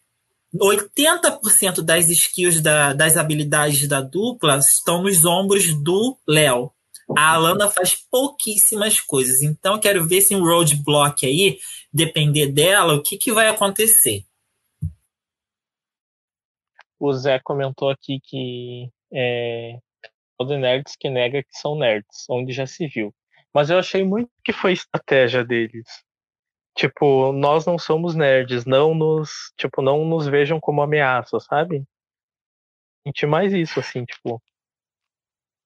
80% das skills da- das habilidades da dupla estão nos ombros do Léo. A Alana faz pouquíssimas coisas. Então, quero ver se um roadblock aí, depender dela, o que, que vai acontecer. O Zé comentou aqui que é, todo nerds que nega que são nerds, onde já se viu. Mas eu achei muito que foi estratégia deles. Tipo, nós não somos nerds, não nos, tipo, não nos vejam como ameaça, sabe? Senti mais isso, assim, tipo.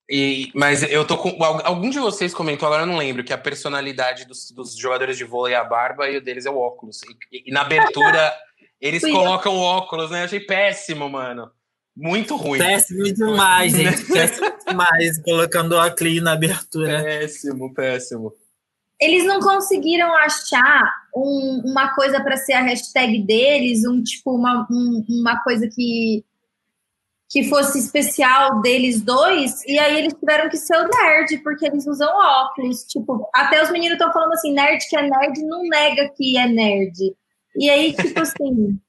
E, mas eu tô com. al- Algum de vocês comentou, agora eu não lembro, que a personalidade dos, dos jogadores de vôlei é a barba e o deles é o óculos. E, e na abertura eles colocam o óculos, né? Eu achei péssimo, mano. Muito ruim. Péssimo demais, gente. Péssimo demais, colocando o Acli na abertura. Péssimo, péssimo. Eles não conseguiram achar um- uma coisa para ser a hashtag deles, um tipo uma, um- uma coisa que que fosse especial deles dois, e aí eles tiveram que ser o nerd, porque eles usam óculos. Tipo, até os meninos estão falando assim, nerd que é nerd não nega que é nerd. E aí, tipo assim.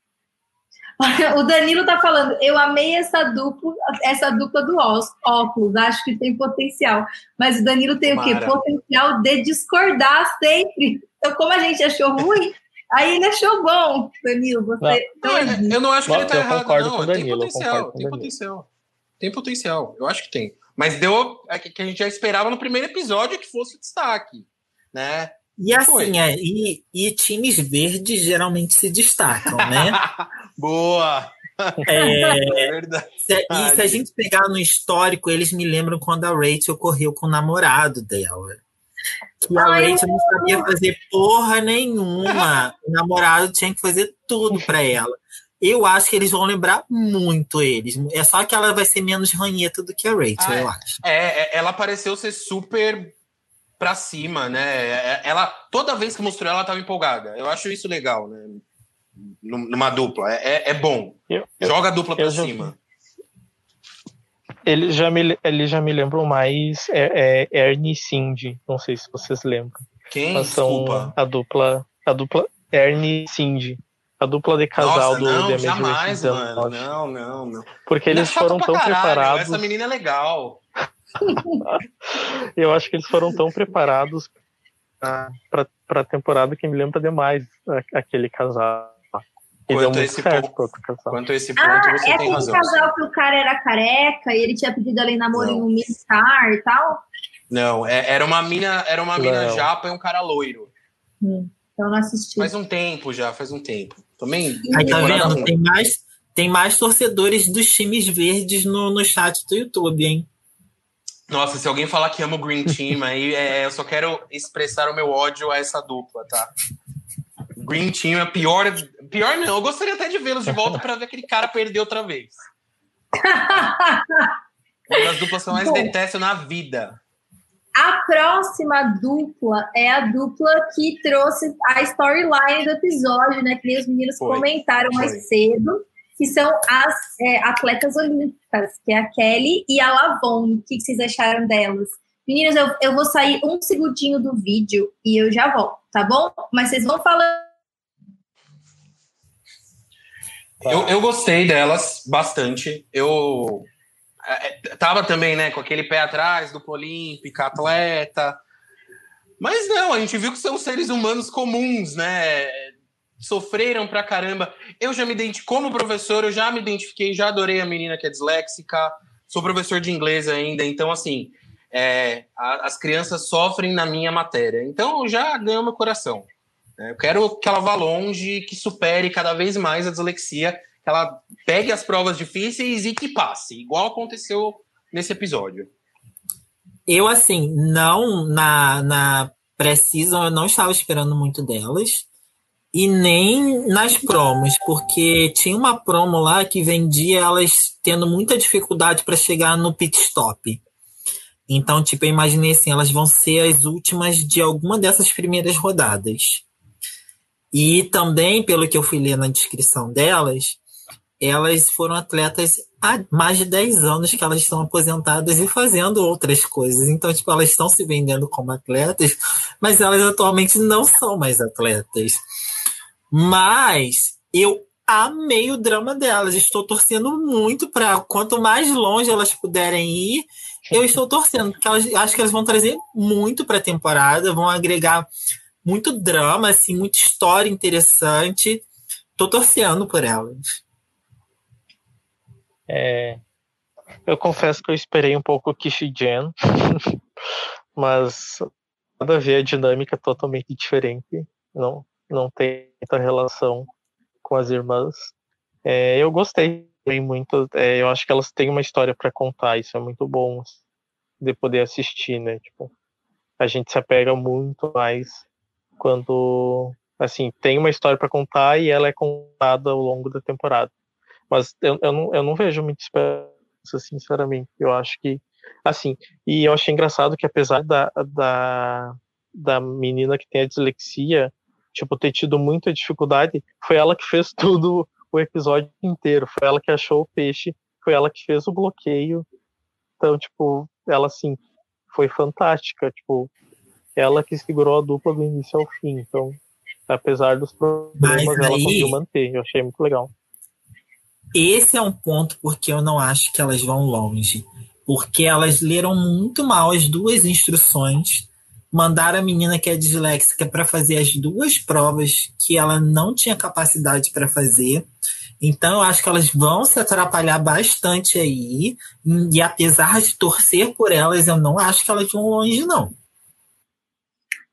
o Danilo tá falando, eu amei essa dupla, essa dupla do óculos, acho que tem potencial. Mas o Danilo tem o quê? Potencial de discordar sempre. Então, como a gente achou ruim, aí ele achou bom, Danilo. Você. Não. Não, é- eu não acho que ele tá eu errado, concordo não. com o tem Danilo, eu potencial, concordo com o tem potencial. Tem potencial, eu acho que tem. Mas deu é que que a gente já esperava no primeiro episódio que fosse o destaque, né? E assim, é, e, e times verdes geralmente se destacam, né? Boa! É, É verdade. se, e se a gente pegar no histórico, eles me lembram quando a Rachel correu com o namorado dela. Que a Ai, Rachel não sabia fazer porra nenhuma. O namorado tinha que fazer tudo pra ela. Eu acho que eles vão lembrar muito eles. É só que ela vai ser menos ranheta do que a Rachel, Ah, é. eu acho. É, é, ela pareceu ser super pra cima, né? É, Ela, toda vez que mostrou ela, tava empolgada. Eu acho isso legal, né? Num- Numa dupla. É, é- é bom. Eu, Joga a dupla já- cima. eles, já me, eles já me lembram mais é, é, Ernie e Cindy. Não sei se vocês lembram. Quem? Mas são a dupla. A dupla Ernie e Cindy. A dupla de casal Nossa, do não, The jamais, mano. 19. Não, não, não. Porque é eles foram tão caralho, preparados. Essa menina é legal. Eu acho que eles foram tão preparados pra, pra, pra temporada que me lembra demais a- aquele casal. Deu Quanto esse ponto-. Quanto a esse ponto, Ah, você é tem aquele razão. casal que o cara era careca e ele tinha pedido em namoro em um militar e tal? Não, é, era uma mina, era uma mina japa e um cara loiro. Hum, então não assisti. Faz um tempo já, faz um tempo. Também. Aí tá vendo? Tem mais, tem mais torcedores dos times verdes no, no chat do YouTube, hein? Nossa, se alguém falar que ama o Green Team, aí é, eu só quero expressar o meu ódio a essa dupla, tá? Green Team é pior. Pior não, eu gostaria até de vê-los de volta pra ver aquele cara perder outra vez. Uma das duplas que eu mais Bom. detesto na vida. A próxima dupla é a dupla que trouxe a storyline do episódio, né? Que os meninos Foi, comentaram foi. mais cedo, que são as é, atletas olímpicas, que é a Kelly e a Lavon. O que vocês acharam delas? Meninas, eu, eu vou sair um segundinho do vídeo e eu já volto, tá bom? Mas vocês vão falando. Tá. Eu, eu gostei delas bastante. Eu é, é, tava também, né, com aquele pé atrás, dupla olímpica, atleta. Mas não, a gente viu que são seres humanos comuns, né? Sofreram pra caramba. Eu já me identifiquei, como professor, eu já me identifiquei, já adorei a menina que é disléxica. Sou professor de inglês ainda, então, assim, é, a- as crianças sofrem na minha matéria. Então, já ganhou meu coração. né? Eu quero que ela vá longe, que supere cada vez mais a dislexia, que ela pegue as provas difíceis e que passe, igual aconteceu nesse episódio. Eu, assim, não na, na eu não estava esperando muito delas. E nem nas promos, porque tinha uma promo lá que vendia elas tendo muita dificuldade para chegar no pit stop. Então, tipo, eu imaginei assim, elas vão ser as últimas de alguma dessas primeiras rodadas. E também, pelo que eu fui ler na descrição delas, elas foram atletas há mais de 10 anos que elas estão aposentadas e fazendo outras coisas. Então, tipo, elas estão se vendendo como atletas, mas elas atualmente não são mais atletas. Mas eu amei o drama delas. Estou torcendo muito para quanto mais longe elas puderem ir, eu estou torcendo, porque elas, acho que elas vão trazer muito para a temporada, vão agregar muito drama, assim, muita história interessante. Tô torcendo por elas. É, eu confesso que eu esperei um pouco o Kishi Jen, mas nada a ver a dinâmica é totalmente diferente. Não, não tem muita relação com as irmãs. É, eu gostei muito. é, eu acho que elas têm uma história para contar. Isso é muito bom de poder assistir, né? Tipo, a gente se apega muito mais quando assim tem uma história para contar e ela é contada ao longo da temporada. Mas eu, eu, não, eu não vejo muita esperança, sinceramente. Eu acho que, assim, e eu achei engraçado que apesar da, da, da menina que tem a dislexia, tipo, ter tido muita dificuldade, foi ela que fez tudo o episódio inteiro. Foi ela que achou o peixe, foi ela que fez o bloqueio. Então, tipo, ela, assim, foi fantástica. Tipo, ela que segurou a dupla do início ao fim. Então, apesar dos problemas, Mas ela aí- conseguiu manter. Eu achei muito legal. Esse é um ponto porque eu não acho que elas vão longe. Porque elas leram muito mal as duas instruções, mandaram a menina que é disléxica para fazer as duas provas que ela não tinha capacidade para fazer. Então eu acho que elas vão se atrapalhar bastante aí. E apesar de torcer por elas, eu não acho que elas vão longe, não.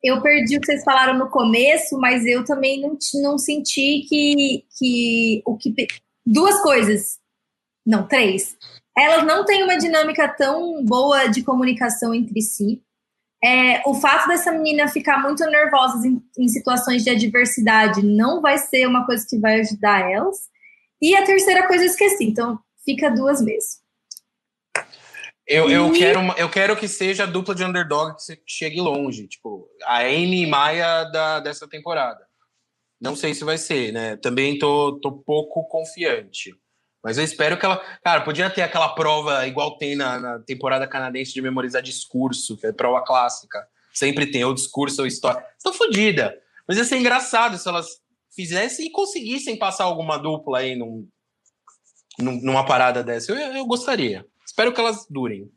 Eu perdi o que vocês falaram no começo, mas eu também não, não senti que, que o que. Duas coisas. Não, três. Elas não têm uma dinâmica tão boa de comunicação entre si. É, o fato dessa menina ficar muito nervosa em, em situações de adversidade não vai ser uma coisa que vai ajudar elas. E a terceira coisa eu esqueci, então fica duas vezes. Eu, eu, E- quero, eu quero que seja a dupla de underdog que chegue longe. Tipo, a Amy e Maia da, dessa temporada. Não sei se vai ser, né? Também tô, tô pouco confiante. Mas eu espero que ela. Cara, podia ter aquela prova igual tem na, na temporada canadense de memorizar discurso, que é prova clássica. Sempre tem, ou discurso ou história. Estou fodida. Mas ia ser engraçado se elas fizessem e conseguissem passar alguma dupla aí num, num- numa parada dessa. Eu, eu gostaria. Espero que elas durem.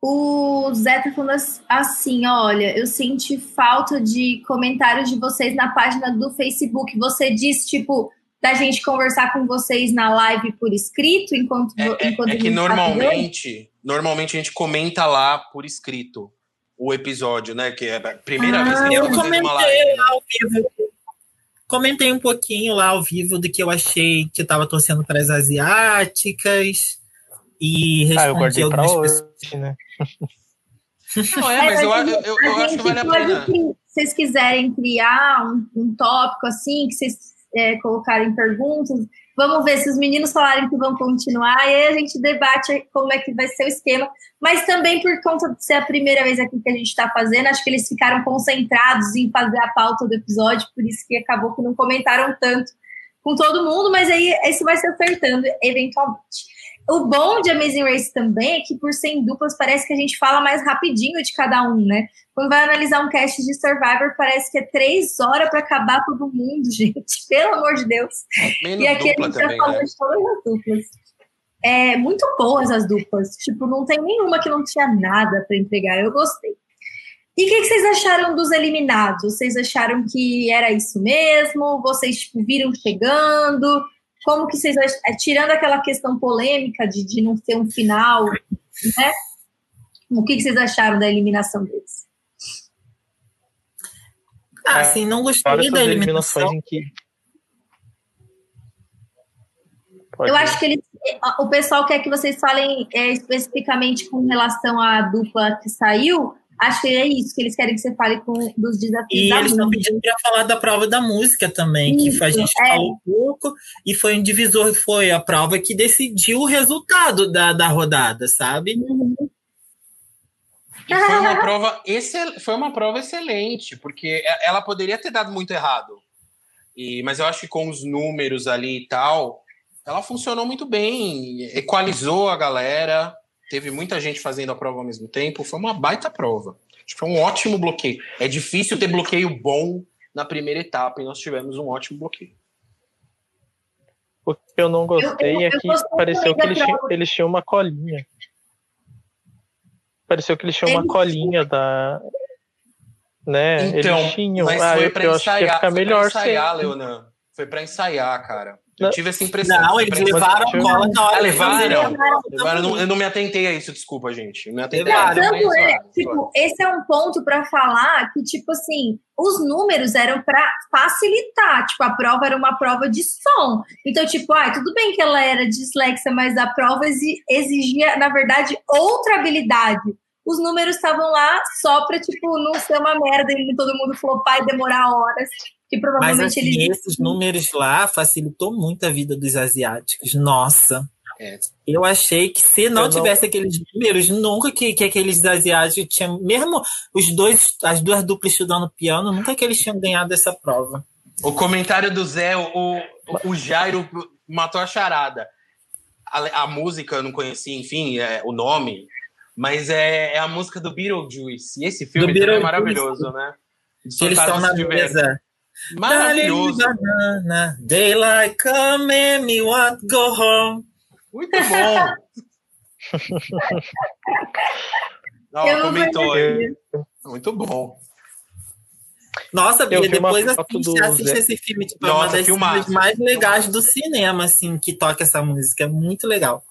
O Zé tá falando as- assim, olha, eu senti falta de comentários de vocês na página do Facebook. Você diz, tipo, da gente conversar com vocês na live por escrito, enquanto, é, enquanto é, é que normalmente, normalmente a gente comenta lá por escrito o episódio, né? Que é a primeira ah, vez que eu comentei uma live. Lá ao vivo. Comentei um pouquinho lá ao vivo do que eu achei que estava torcendo para as asiáticas e respondi ah, eu guardei algumas pessoas. Hoje, né? Não, é, mas eu, eu, eu, eu acho que vale a pena. Se vocês quiserem criar um, um tópico assim, que vocês é, colocarem perguntas, vamos ver se os meninos falarem que vão continuar, e aí a gente debate como é que vai ser o esquema. Mas também por conta de ser a primeira vez aqui que a gente está fazendo, acho que eles ficaram concentrados em fazer a pauta do episódio, por isso que acabou que não comentaram tanto com todo mundo, mas aí esse vai se acertando eventualmente. O bom de Amazing Race também é que, por ser em duplas, parece que a gente fala mais rapidinho de cada um, né? Quando vai analisar um cast de Survivor, parece que é três horas para acabar todo mundo, gente. Pelo amor de Deus. Menos e aqui a gente também, já falou né? de todas as duplas. É, muito boas as duplas. Tipo, não tem nenhuma que não tinha nada para entregar. Eu gostei. E o que, que, vocês acharam dos eliminados? Vocês acharam que era isso mesmo? Vocês tipo, viram chegando? Como que vocês é, tirando aquela questão polêmica de, de não ter um final, né? O que, que vocês acharam da eliminação deles? Ah, assim, não gostei da eliminação. Que... Eu acho que eles, o pessoal quer que vocês falem é, especificamente com relação à dupla que saiu, Acho que é isso que eles querem que você fale com, dos desafios. E eles estão pedindo para falar da prova da música também, isso, que a gente é. falou um pouco, e foi um divisor, foi a prova que decidiu o resultado da, da rodada, sabe? Uhum. foi uma prova excel, foi uma prova excelente, porque ela poderia ter dado muito errado. E, mas eu acho que com os números ali e tal, ela funcionou muito bem, equalizou a galera teve muita gente fazendo a prova ao mesmo tempo, foi uma baita prova. Acho que foi um ótimo bloqueio. É difícil ter bloqueio bom na primeira etapa e nós tivemos um ótimo bloqueio. O que eu não gostei eu, eu, é que pareceu que eles, tinham, eles tinham uma colinha. Pareceu que eles tinham uma colinha da. Né? Então, eles tinham. Mas ah, foi para ensaiar, foi melhor pra ensaiar, Leonan. Foi para ensaiar, cara. Eu tive essa impressão. Não, eles levaram a cola na hora. Ah, levaram? levaram eu, não, eu não me atentei a isso, desculpa, gente. Eu me atentei a isso. É, tipo, esse é um ponto para falar que, tipo assim, os números eram para facilitar. Tipo, a prova era uma prova de som. Então, tipo, ah, tudo bem que ela era dislexa, mas a prova exigia, na verdade, outra habilidade. Os números estavam lá só para, tipo, não ser uma merda e todo mundo flopar e demorar horas que provavelmente Mas, assim, ele... esses números lá facilitou muito a vida dos asiáticos. Nossa. É. Eu achei que se não, não tivesse aqueles números, nunca que, que aqueles asiáticos tinham, mesmo os dois, as duas duplas estudando piano, nunca que eles tinham ganhado essa prova. O comentário do Zé, o, o Jairo matou a charada. A, a música eu não conhecia, enfim, é, o nome, mas é, é, a música do Beetlejuice. E esse filme é maravilhoso, né? eles estão na mesa. Maravilhoso. Banana, daylight come and me want go home. Muito bom. Não, comentou aí. Muito bom. Nossa, Bia, depois assiste, assiste esse filme, tipo, Nossa, é uma das filmes mais legais do cinema, assim, que toca essa música. É muito legal.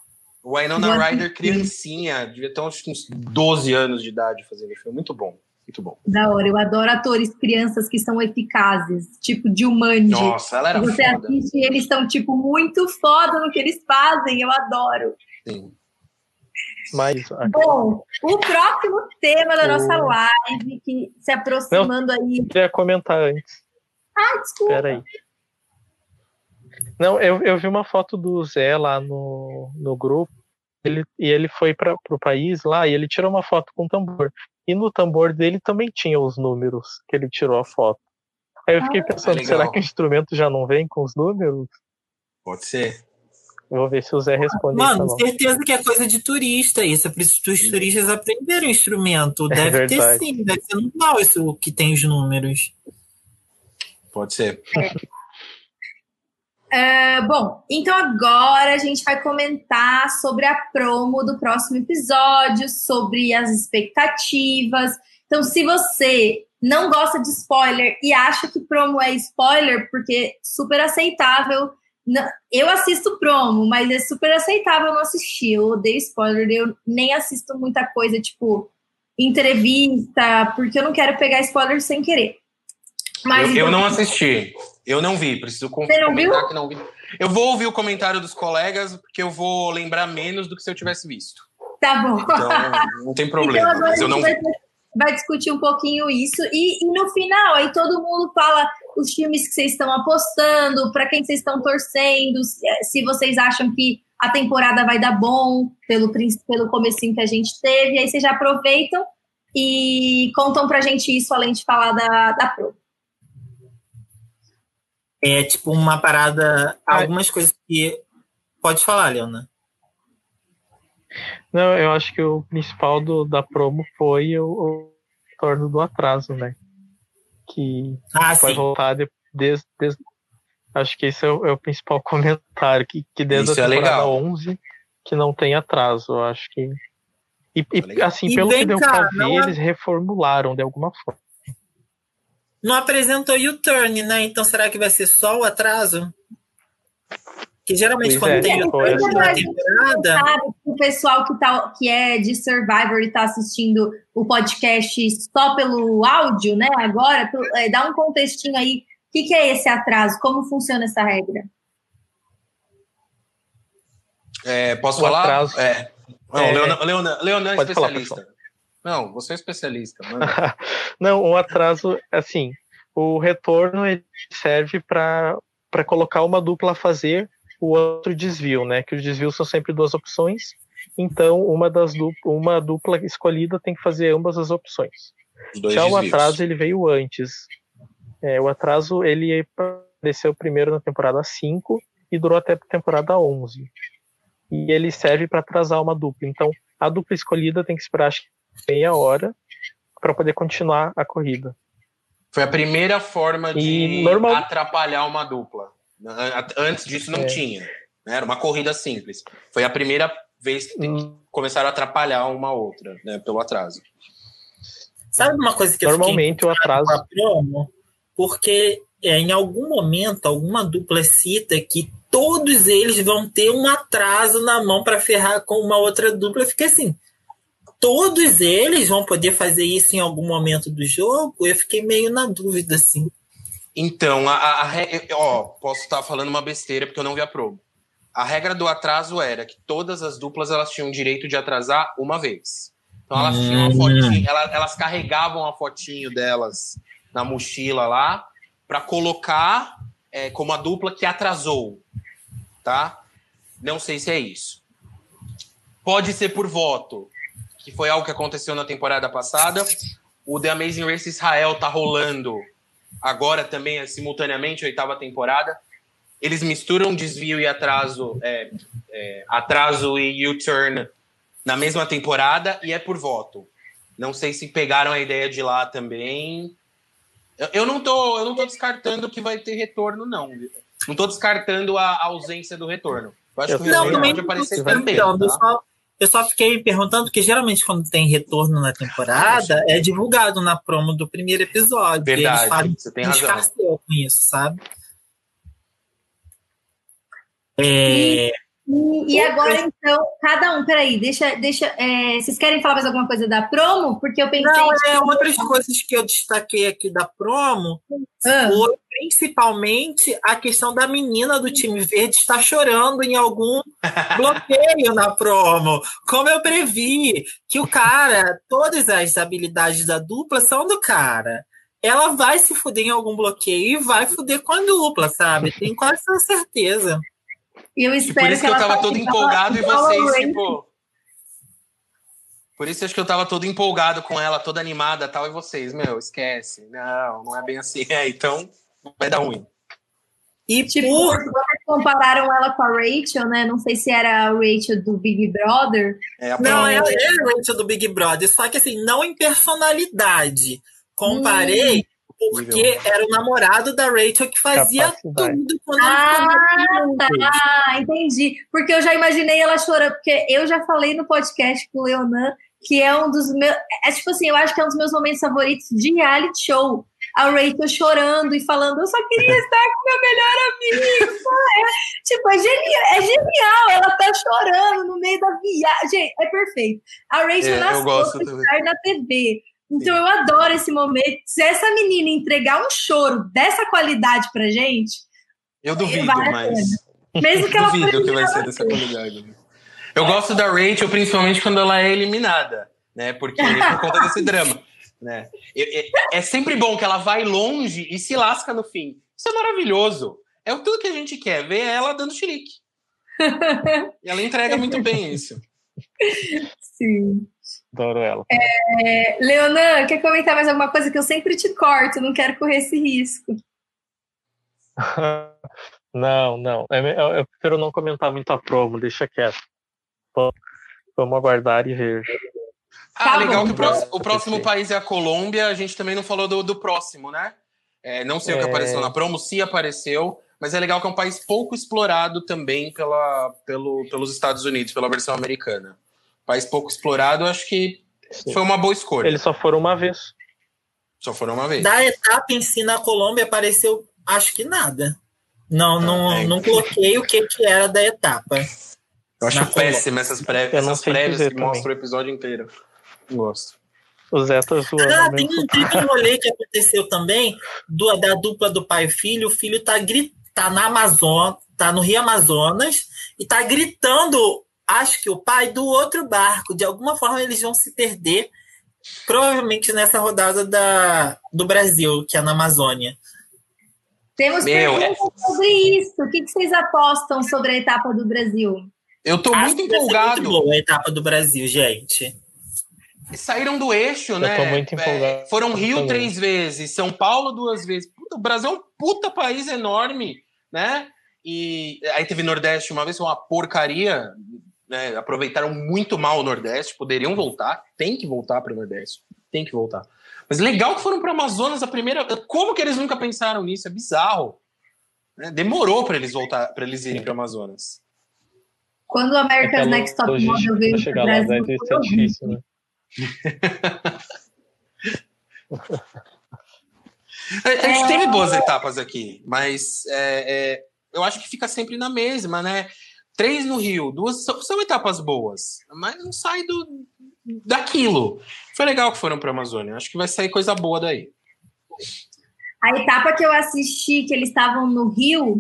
O Winona Ryder, criancinha, devia ter uns 12 anos de idade fazendo o filme. Muito bom. Muito bom. Da hora, eu adoro atores crianças que são eficazes, tipo de Jumanji. Nossa, ela era Você foda. assiste e eles estão, tipo, muito foda no que eles fazem, eu adoro. Sim. Mas, Bom, o próximo tema da nossa live, que se aproximando Não, aí. Eu queria comentar antes. Ah, desculpa. Peraí. Não, eu, eu vi uma foto do Zé lá no, no grupo, ele, e ele foi para o país lá e ele tirou uma foto com tambor. E no tambor dele também tinha os números que ele tirou a foto. Aí eu fiquei ah, pensando, é será que o instrumento já não vem com os números? Pode ser. Vou ver se o Zé responde. Mano, certeza que é coisa de turista isso. É que os turistas aprenderam o instrumento. É deve é ter sim, deve ser normal isso que tem os números. Pode ser. Uh, bom, então agora a gente vai comentar sobre a promo do próximo episódio, sobre as expectativas. Então, se você não gosta de spoiler e acha que promo é spoiler, porque super aceitável, eu assisto promo, mas é super aceitável não assistir. Eu odeio spoiler, eu nem assisto muita coisa, tipo, entrevista, porque eu não quero pegar spoiler sem querer. Mas, eu, eu não assisti, eu não vi, preciso viu? que não vi. Eu vou ouvir o comentário dos colegas, porque eu vou lembrar menos do que se eu tivesse visto. Tá bom. Então, não tem problema. Então, mas eu não vai, vai discutir um pouquinho isso. E, e, no final, aí todo mundo fala os times que vocês estão apostando, para quem vocês estão torcendo, se, se vocês acham que a temporada vai dar bom pelo, pelo comecinho que a gente teve. Aí vocês já aproveitam e contam pra gente isso, além de falar da, da Pro. É tipo uma parada, algumas coisas que. Pode falar, Leona. Não, eu acho que o principal do, da promo foi o, o torno do atraso, né? Que ah, vai sim. voltar desde, desde, Acho que esse é o, é o principal comentário, que, que desde Isso a é temporada legal. 11 que não tem atraso, eu acho que... E, e assim, E pelo que deu cá, pra ver, é- eles reformularam de alguma forma. Não apresentou U-Turn, né? Então será que vai ser só o atraso? Que geralmente Pois quando é, tem U-Turn assim. na temporada. Sabe, o pessoal que, tá, que é de Survivor e está assistindo o podcast só pelo áudio, né? Agora, tu- é, dá um contextinho aí. O que, que é esse atraso? Como funciona essa regra? É, posso O falar? atraso. É. Não, É. Leonan, Leonan, Leonan é Pode falar, especialista. Não, você é especialista. Não, o atraso, assim, o retorno ele serve para colocar uma dupla a fazer o outro desvio, né? Que os desvios são sempre duas opções. Então, uma das du uma dupla escolhida tem que fazer ambas as opções. Dois Já o desvios. atraso ele veio antes. É, o atraso ele apareceu primeiro na temporada 5 e durou até a temporada 11. E ele serve para atrasar uma dupla. Então, a dupla escolhida tem que esperar acho que meia hora para poder continuar a corrida. Foi a primeira forma de normal- atrapalhar uma dupla. An- Antes disso não É. tinha. né? Era uma corrida simples. Foi a primeira vez que Hum, começaram a atrapalhar uma outra, né? Pelo atraso. Sabe uma coisa que eu Normalmente o fiquei atraso promo? Porque é, em algum momento, alguma dupla cita que todos eles vão ter um atraso na mão para ferrar com uma outra dupla. Fica assim. Todos eles vão poder fazer isso em algum momento do jogo? Eu fiquei meio na dúvida, assim. Então, a, a, ó, posso estar falando uma besteira porque eu não vi a promo. A regra do atraso era que todas as duplas elas tinham direito de atrasar uma vez. Então elas tinham uma Hum. fotinho, elas, elas carregavam a fotinho delas na mochila lá para colocar é, como a dupla que atrasou, tá? Não sei se é isso. Pode ser por voto, que foi algo que aconteceu na temporada passada. O The Amazing Race Israel tá rolando agora também, é, simultaneamente, oitava temporada. Eles misturam desvio e atraso, é, é, atraso e U-turn na mesma temporada e é por voto. Não sei se pegaram a ideia de lá também. Eu, eu não tô, eu não tô descartando que vai ter retorno, não. Não tô descartando a, a ausência do retorno. Eu acho Eu que o Não, retorno também pode não aparecer também. Tá? Só, eu só fiquei me perguntando, porque geralmente quando tem retorno na temporada, é divulgado na promo do primeiro episódio. Verdade, eles falam você tem razão. com isso, sabe? É, E, e agora, então, cada um, peraí, deixa. deixa é, vocês querem falar mais alguma coisa da promo? Porque eu pensei. não, é, outras coisas que eu destaquei aqui da promo Ah, foi principalmente a questão da menina do time verde estar chorando em algum bloqueio na promo. Como eu previ, que o cara, todas as habilidades da dupla são do cara. Ela vai se fuder em algum bloqueio e vai fuder com a dupla, sabe? Tenho quase essa certeza. eu E espero por isso que eu ela tava faça todo empolgado e vocês, tipo. Por isso acho que eu tava todo empolgado com ela, toda animada tal, e vocês, meu, esquece. Não, não é bem assim. É, então vai dar ruim. E Tipo, por vocês compararam ela com a Rachel, né? Não sei se era a Rachel do Big Brother. É Não, ela é a Rachel do Big Brother, só que assim, não em personalidade. Comparei porque era o namorado da Rachel que fazia tudo quando Ah, juntos. Ah, entendi. Porque eu já imaginei ela chorando, porque eu já falei no podcast com o Leonan que é um dos meus. É tipo assim, eu acho que é um dos meus momentos favoritos de reality show. a Rachel chorando e falando, eu só queria estar com meu melhor amigo. é, tipo, é genial, é genial, ela tá chorando no meio da viagem. É perfeito. A Rachel É, eu nasceu pra estar na TV. Então eu adoro esse momento. Se essa menina entregar um choro dessa qualidade pra gente, Eu duvido, mas. mesmo que ela duvido que vai ser dessa qualidade. Eu gosto da Rachel, principalmente quando ela é eliminada, né? Porque por conta desse drama. Né? É, é- é sempre bom que ela vai longe e se lasca no fim. Isso é maravilhoso. É tudo que a gente quer, ver ela dando chilique. E ela entrega muito bem isso. Sim. Adoro ela. É, Leonan, quer comentar mais alguma coisa que eu sempre te corto, não quero correr esse risco. não, não. É Eu, eu prefiro não comentar muito a promo, deixa quieto. Vamos- Vamos aguardar e ver. Ah, Tá legal bom. que o próximo, o próximo país é a Colômbia. A gente também não falou do, do próximo, né? É, não sei o que É. apareceu na promo, se apareceu, mas é legal que é um país pouco explorado também pela, pelo, pelos Estados Unidos, pela versão americana. País pouco explorado, eu acho que Sim. foi uma boa escolha. Eles só foram uma vez. Só foram uma vez. Da etapa em si na Colômbia apareceu, acho que nada. Não, não, é. não coloquei o que, que era da etapa. Eu acho na Colômbia. péssimo essas, pré, Eu não essas prévias que também. mostram o episódio inteiro. Não gosto. O Zé tá zoando. Ah, tem um, tem um rolê que aconteceu também do, da dupla do pai e filho. O filho tá, gri- tá na Amazônia, tá no Rio Amazonas e tá gritando, acho que o pai do outro barco. De alguma forma eles vão se perder, provavelmente nessa rodada da, do Brasil, que é na Amazônia. Temos Meu, perguntas sobre isso. O que, que vocês apostam sobre a etapa do Brasil? Eu tô Acho muito empolgado. Muito boa a etapa do Brasil, gente. Saíram do eixo, né? tô muito É, empolgado foram Rio também. três vezes, São Paulo duas vezes. Puta, o Brasil é um puta país enorme, né? E aí teve Nordeste uma vez, foi uma porcaria. Né? Aproveitaram muito mal o Nordeste, poderiam voltar, tem que voltar para o Nordeste, tem que voltar. Mas legal que foram para Amazonas a primeira. Como que eles nunca pensaram nisso? É bizarro. né? Demorou para eles voltar, para eles irem para Amazonas. Quando o America's Aquela Next Top Model veio pra pro chegar lá Brasil, horrível. difícil, né? A, a gente teve boas etapas aqui, mas é, é, eu acho que fica sempre na mesma, né? Três no Rio, duas são, são etapas boas, mas não sai do, daquilo. Foi legal que foram para a Amazônia. Acho que vai sair coisa boa daí. A etapa que eu assisti, que eles estavam no Rio,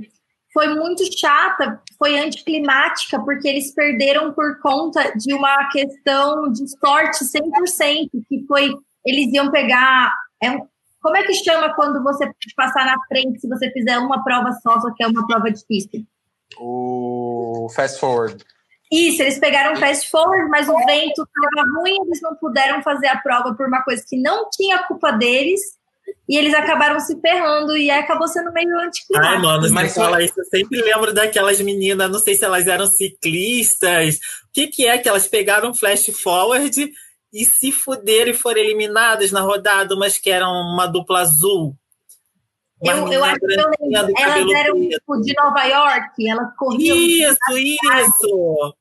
foi muito chata, foi anticlimática, porque eles perderam por conta de uma questão de sorte 100%, que foi, eles iam pegar, é como é que chama quando você passar na frente, se você fizer uma prova só, só que é uma prova difícil? O Fast Forward. Isso, eles pegaram fast forward, mas o vento estava ruim, eles não puderam fazer a prova por uma coisa que não tinha culpa deles, e eles acabaram se ferrando, e aí acabou sendo meio Ai, anticlimático. mano, você Mas fala isso, eu sempre lembro daquelas meninas, não sei se elas eram ciclistas, o que que é que elas pegaram flash forward e se fuderam e foram eliminadas na rodada, umas que eram uma dupla azul. Eu, eu menina acho que eu lembro. Elas eram tipo, de Nova York, elas corriam. Isso, isso!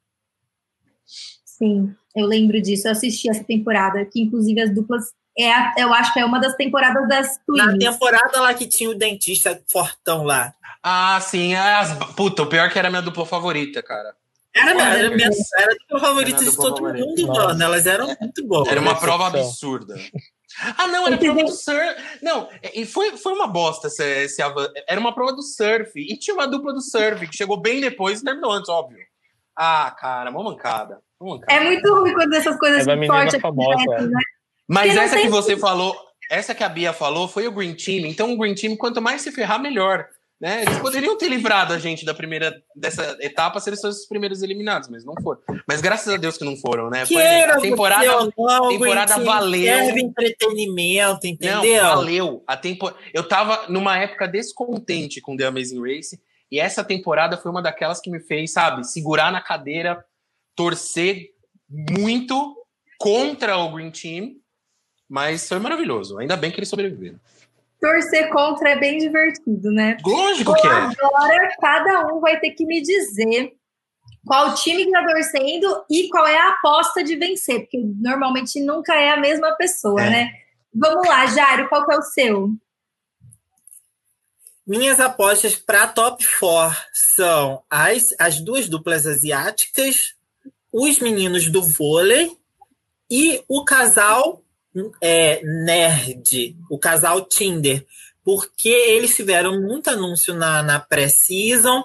Sim, eu lembro disso. Eu assisti essa temporada, que inclusive as duplas. É, a- eu acho que é uma das temporadas das Na Twins. temporada lá que tinha o dentista fortão lá. Ah, sim. As... Puta, o pior é que era a minha dupla favorita, cara. Era, minha- era, minha, era a favorita Era a de dupla todo favorita. mundo, Nossa. mano. Elas eram muito boas. Era uma prova absurda. Ah, não, era a prova do surf. Não, e foi, foi uma bosta esse, esse avan- Era uma prova do surf. E tinha uma dupla do surf que chegou bem depois e terminou antes, óbvio. Ah, cara, uma mancada. Uma mancada. É muito ruim quando essas coisas É sorte famosa. acontecem, né? Mas essa que você falou, essa que a Bia falou, foi o Green Team. Então, o Green Team, quanto mais se ferrar, melhor. Né? Eles poderiam ter livrado a gente da primeira dessa etapa se eles fossem os primeiros eliminados, mas não foram. Mas graças a Deus que não foram, né? Foi a temporada. não, temporada valeu. Serve entretenimento, Não, entendeu? valeu. A tempo... Eu tava numa época descontente com The Amazing Race, e essa temporada foi uma daquelas que me fez, sabe, segurar na cadeira, torcer muito contra o Green Team, mas foi maravilhoso. Ainda bem que eles sobreviveram. Torcer contra é bem divertido, né? Lógico que é. agora cada um vai ter que me dizer qual time que tá torcendo e qual é a aposta de vencer, porque normalmente nunca é a mesma pessoa, É. né? Vamos lá, Jairo, qual que é o seu? Minhas apostas para top 4 são as, as duas duplas asiáticas, os meninos do vôlei e o casal é, nerd, o casal Tinder, porque eles tiveram muito anúncio na, na pré-season,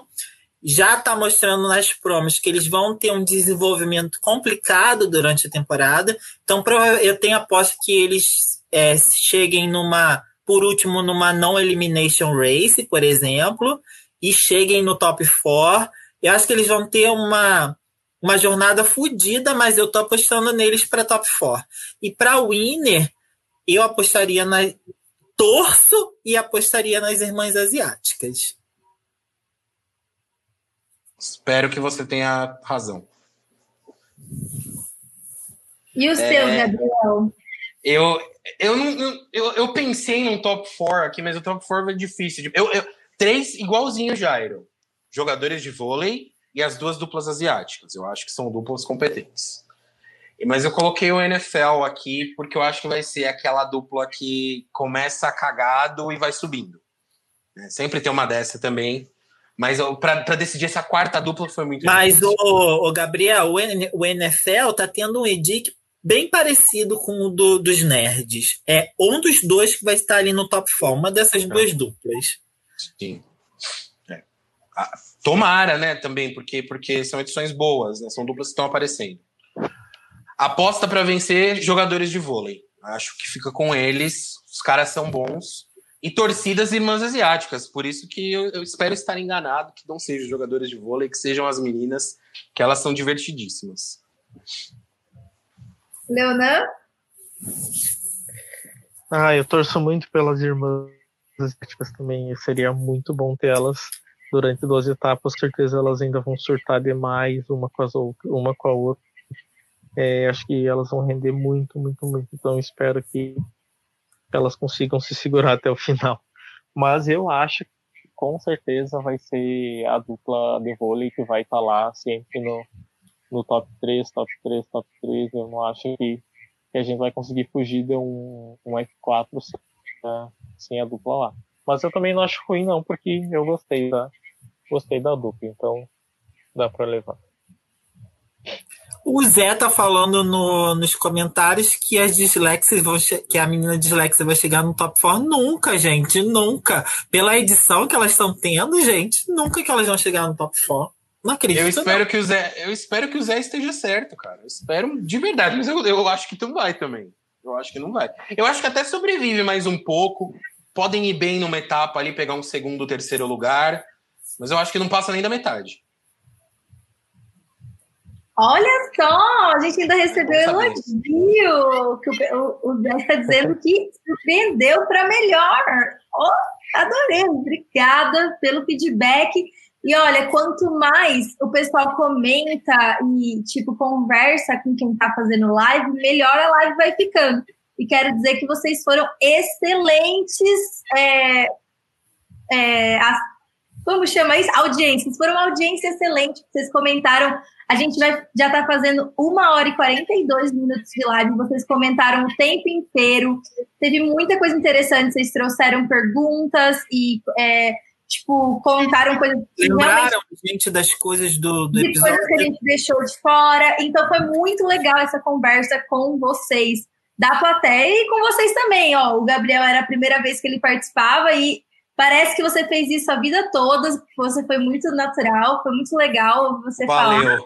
já está mostrando nas promos que eles vão ter um desenvolvimento complicado durante a temporada, então eu tenho aposta que eles é, cheguem numa por último numa não elimination race, por exemplo, e cheguem no top 4. Eu acho que eles vão ter uma, uma jornada fodida, mas eu tô apostando neles para top 4. E para winner, eu apostaria na torço e apostaria nas irmãs asiáticas. Espero que você tenha razão. E o é... seu, Gabriel? Eu, eu, não, eu, eu pensei num top 4 aqui, mas o top 4 é difícil. Eu, eu, três igualzinho Jairo. Jogadores de vôlei e as duas duplas asiáticas. Eu acho que são duplas competentes. Mas eu coloquei o NFL aqui porque eu acho que vai ser aquela dupla que começa cagado e vai subindo. É, sempre tem uma dessa também. Mas para decidir essa quarta dupla foi muito Mas, o, o, Gabriel, o, NFL tá tendo um edic bem parecido com o do, dos nerds. É um dos dois que vai estar ali no top 4, uma dessas é. duas duplas. Sim. É. Tomara, né, também, porque, porque são edições boas, né? São duplas que estão aparecendo. Aposta para vencer jogadores de vôlei. Acho que fica com eles. Os caras são bons. E torcidas irmãs asiáticas. Por isso que eu, eu espero estar enganado que não sejam jogadores de vôlei, que sejam as meninas, que elas são divertidíssimas. Leonan? Ah, eu torço muito pelas irmãs asiáticas também. Seria muito bom ter elas durante duas etapas. Certeza elas ainda vão surtar demais uma com, as uma com a outra. É, acho que elas vão render muito, muito, muito. Então espero que elas consigam se segurar até o final. Mas eu acho que com certeza vai ser a dupla de vôlei que vai estar tá lá sempre no, no top 3, top 3, top 3. Eu não acho que, que a gente vai conseguir fugir de um, um F4 sem, sem a dupla lá. Mas eu também não acho ruim, não, porque eu gostei da, gostei da dupla, então dá para levar. O Zé tá falando no, nos comentários que as dislexias vão que a menina dislexia vai chegar no top 4. Nunca, gente, nunca. Pela edição que elas estão tendo, gente, nunca que elas vão chegar no top 4. Não acredito. Eu espero, não. Que o Zé, eu espero que o Zé esteja certo, cara. Eu espero de verdade, mas eu, eu acho que tu vai também. Eu acho que não vai. Eu acho que até sobrevive mais um pouco. Podem ir bem numa etapa ali, pegar um segundo, terceiro lugar. Mas eu acho que não passa nem da metade. Olha só, a gente ainda recebeu elogio. Que o, o, Zé está dizendo que surpreendeu para melhor. Oh, adorei, obrigada pelo feedback. E olha, quanto mais o pessoal comenta e, tipo, conversa com quem está fazendo live, melhor a live vai ficando. E quero dizer que vocês foram excelentes. É, é, como chama isso? Audiências. Foram uma audiência excelente. Vocês comentaram. A gente vai, já está fazendo uma hora e 42 minutos de live. Vocês comentaram o tempo inteiro. Teve muita coisa interessante. Vocês trouxeram perguntas e. É, tipo, contaram coisas. Lembraram, gente, das coisas do, do de episódio. coisas que a gente deixou de fora. Então foi muito legal essa conversa com vocês da plateia e com vocês também. Ó, o Gabriel era a primeira vez que ele participava e parece que você fez isso a vida toda. Você foi muito natural, foi muito legal você Valeu. falar.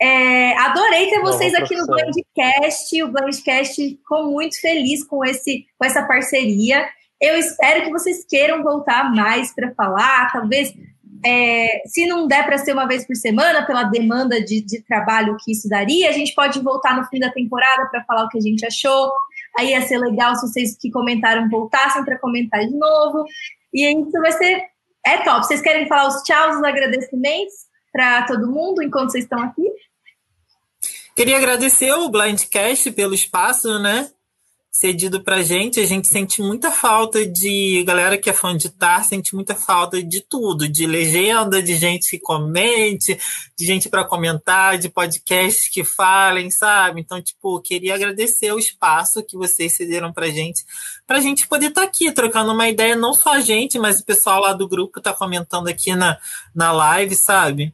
É, adorei ter vocês aqui no Blindcast. O Blindcast ficou muito feliz com, esse, com essa parceria. Eu espero que vocês queiram voltar mais para falar, talvez. É, se não der para ser uma vez por semana, pela demanda de, de, trabalho que isso daria, a gente pode voltar no fim da temporada para falar o que a gente achou. Aí ia ser legal se vocês que comentaram voltassem para comentar de novo. E isso vai ser. É top. Vocês querem falar os tchauz, os agradecimentos para todo mundo enquanto vocês estão aqui? Queria agradecer o Blindcast pelo espaço, né? Cedido pra gente, a gente sente muita falta de galera que é fã de Tar, sente muita falta de tudo, de legenda, de gente que comente, de gente para comentar, de podcasts que falem, sabe? Então, tipo, queria agradecer o espaço que vocês cederam pra gente, pra gente poder estar tá aqui trocando uma ideia, não só a gente, mas o pessoal lá do grupo tá comentando aqui na, na live, sabe?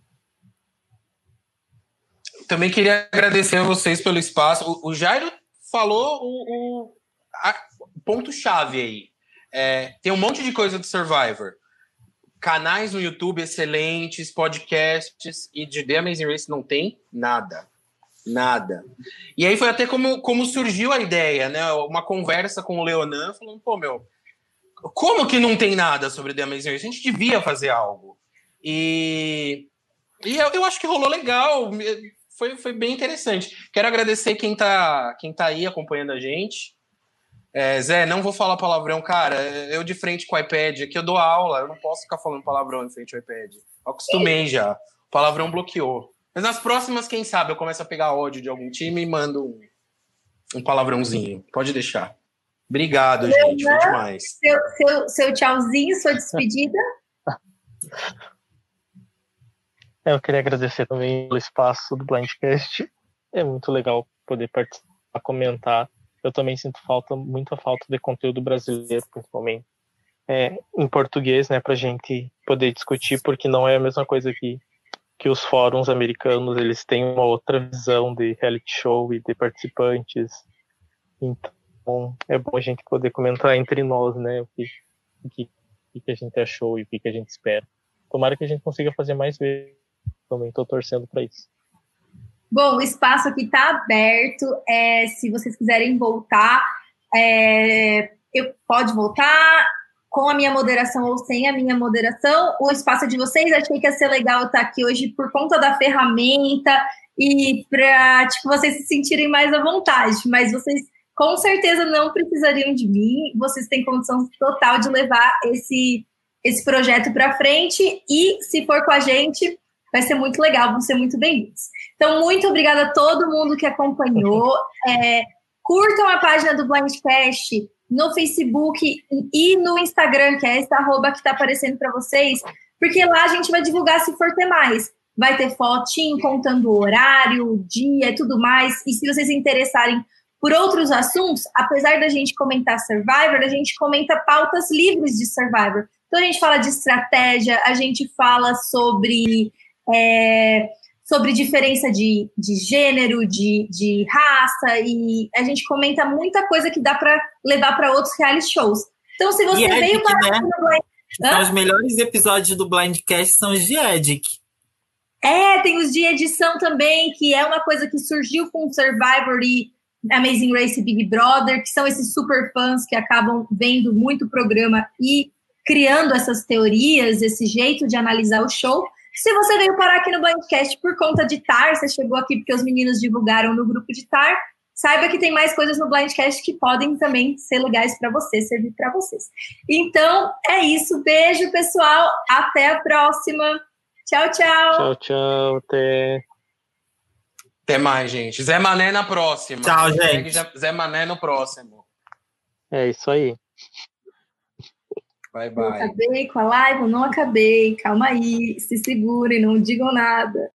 Também queria agradecer a vocês pelo espaço. O, o Jairo falou o, o ponto-chave aí. É, tem um monte de coisa do Survivor. Canais no YouTube excelentes, podcasts, e de The Amazing Race não tem nada. Nada. E aí foi até como, como surgiu a ideia, né? Uma conversa com o Leonan, falando, pô, meu, como que não tem nada sobre The Amazing Race? A gente devia fazer algo. E, e eu, eu acho que rolou legal foi, foi bem interessante. Quero agradecer quem tá, quem tá aí acompanhando a gente. É, Zé, não vou falar palavrão, cara. Eu de frente com o iPad aqui, eu dou aula, eu não posso ficar falando palavrão em frente ao iPad. Eu acostumei já. O palavrão bloqueou. Mas nas próximas, quem sabe, eu começo a pegar ódio de algum time e mando um, um palavrãozinho. Pode deixar. Obrigado, gente. Foi demais. Seu, seu, seu tchauzinho, sua despedida. Eu queria agradecer também pelo espaço do Blindcast. É muito legal poder participar, comentar. Eu também sinto falta, muita falta de conteúdo brasileiro, principalmente. É, em português, né, pra gente poder discutir, porque não é a mesma coisa que, que os fóruns americanos, eles têm uma outra visão de reality show e de participantes. Então, é bom a gente poder comentar entre nós, né, o que, o que, o que a gente achou e o que a gente espera. Tomara que a gente consiga fazer mais vezes também estou torcendo para isso. Bom, o espaço aqui está aberto. É, se vocês quiserem voltar, é, eu pode voltar com a minha moderação ou sem a minha moderação. O espaço é de vocês. Achei que ia ser legal estar aqui hoje por conta da ferramenta e para tipo, vocês se sentirem mais à vontade. Mas vocês com certeza não precisariam de mim. Vocês têm condição total de levar esse, esse projeto para frente. E se for com a gente, Vai ser muito legal, vão ser muito bem-vindos. Então, muito obrigada a todo mundo que acompanhou. É, curtam a página do Blindcast no Facebook e no Instagram, que é esse arroba que está aparecendo para vocês, porque lá a gente vai divulgar se for ter mais. Vai ter fotinho contando o horário, o dia e tudo mais. E se vocês interessarem por outros assuntos, apesar da gente comentar Survivor, a gente comenta pautas livres de Survivor. Então a gente fala de estratégia, a gente fala sobre é, sobre diferença de, de gênero, de, de raça, e a gente comenta muita coisa que dá para levar para outros reality shows. Então, se você veio para né? Blind... Então, os melhores episódios do Blindcast são os de Edic. É, tem os de edição também, que é uma coisa que surgiu com Survivor e Amazing Race Big Brother, que são esses super fãs que acabam vendo muito programa e criando essas teorias, esse jeito de analisar o show. Se você veio parar aqui no Blindcast por conta de TAR, você chegou aqui porque os meninos divulgaram no grupo de TAR, saiba que tem mais coisas no Blindcast que podem também ser legais para você, servir para vocês. Então, é isso. Beijo, pessoal. Até a próxima. Tchau, tchau. Tchau, tchau. Até. Até mais, gente. Zé Mané na próxima. Tchau, gente. Zé Mané no próximo. É isso aí. Bye, bye. Eu acabei com a live, não acabei. Calma aí, se segurem, não digam nada.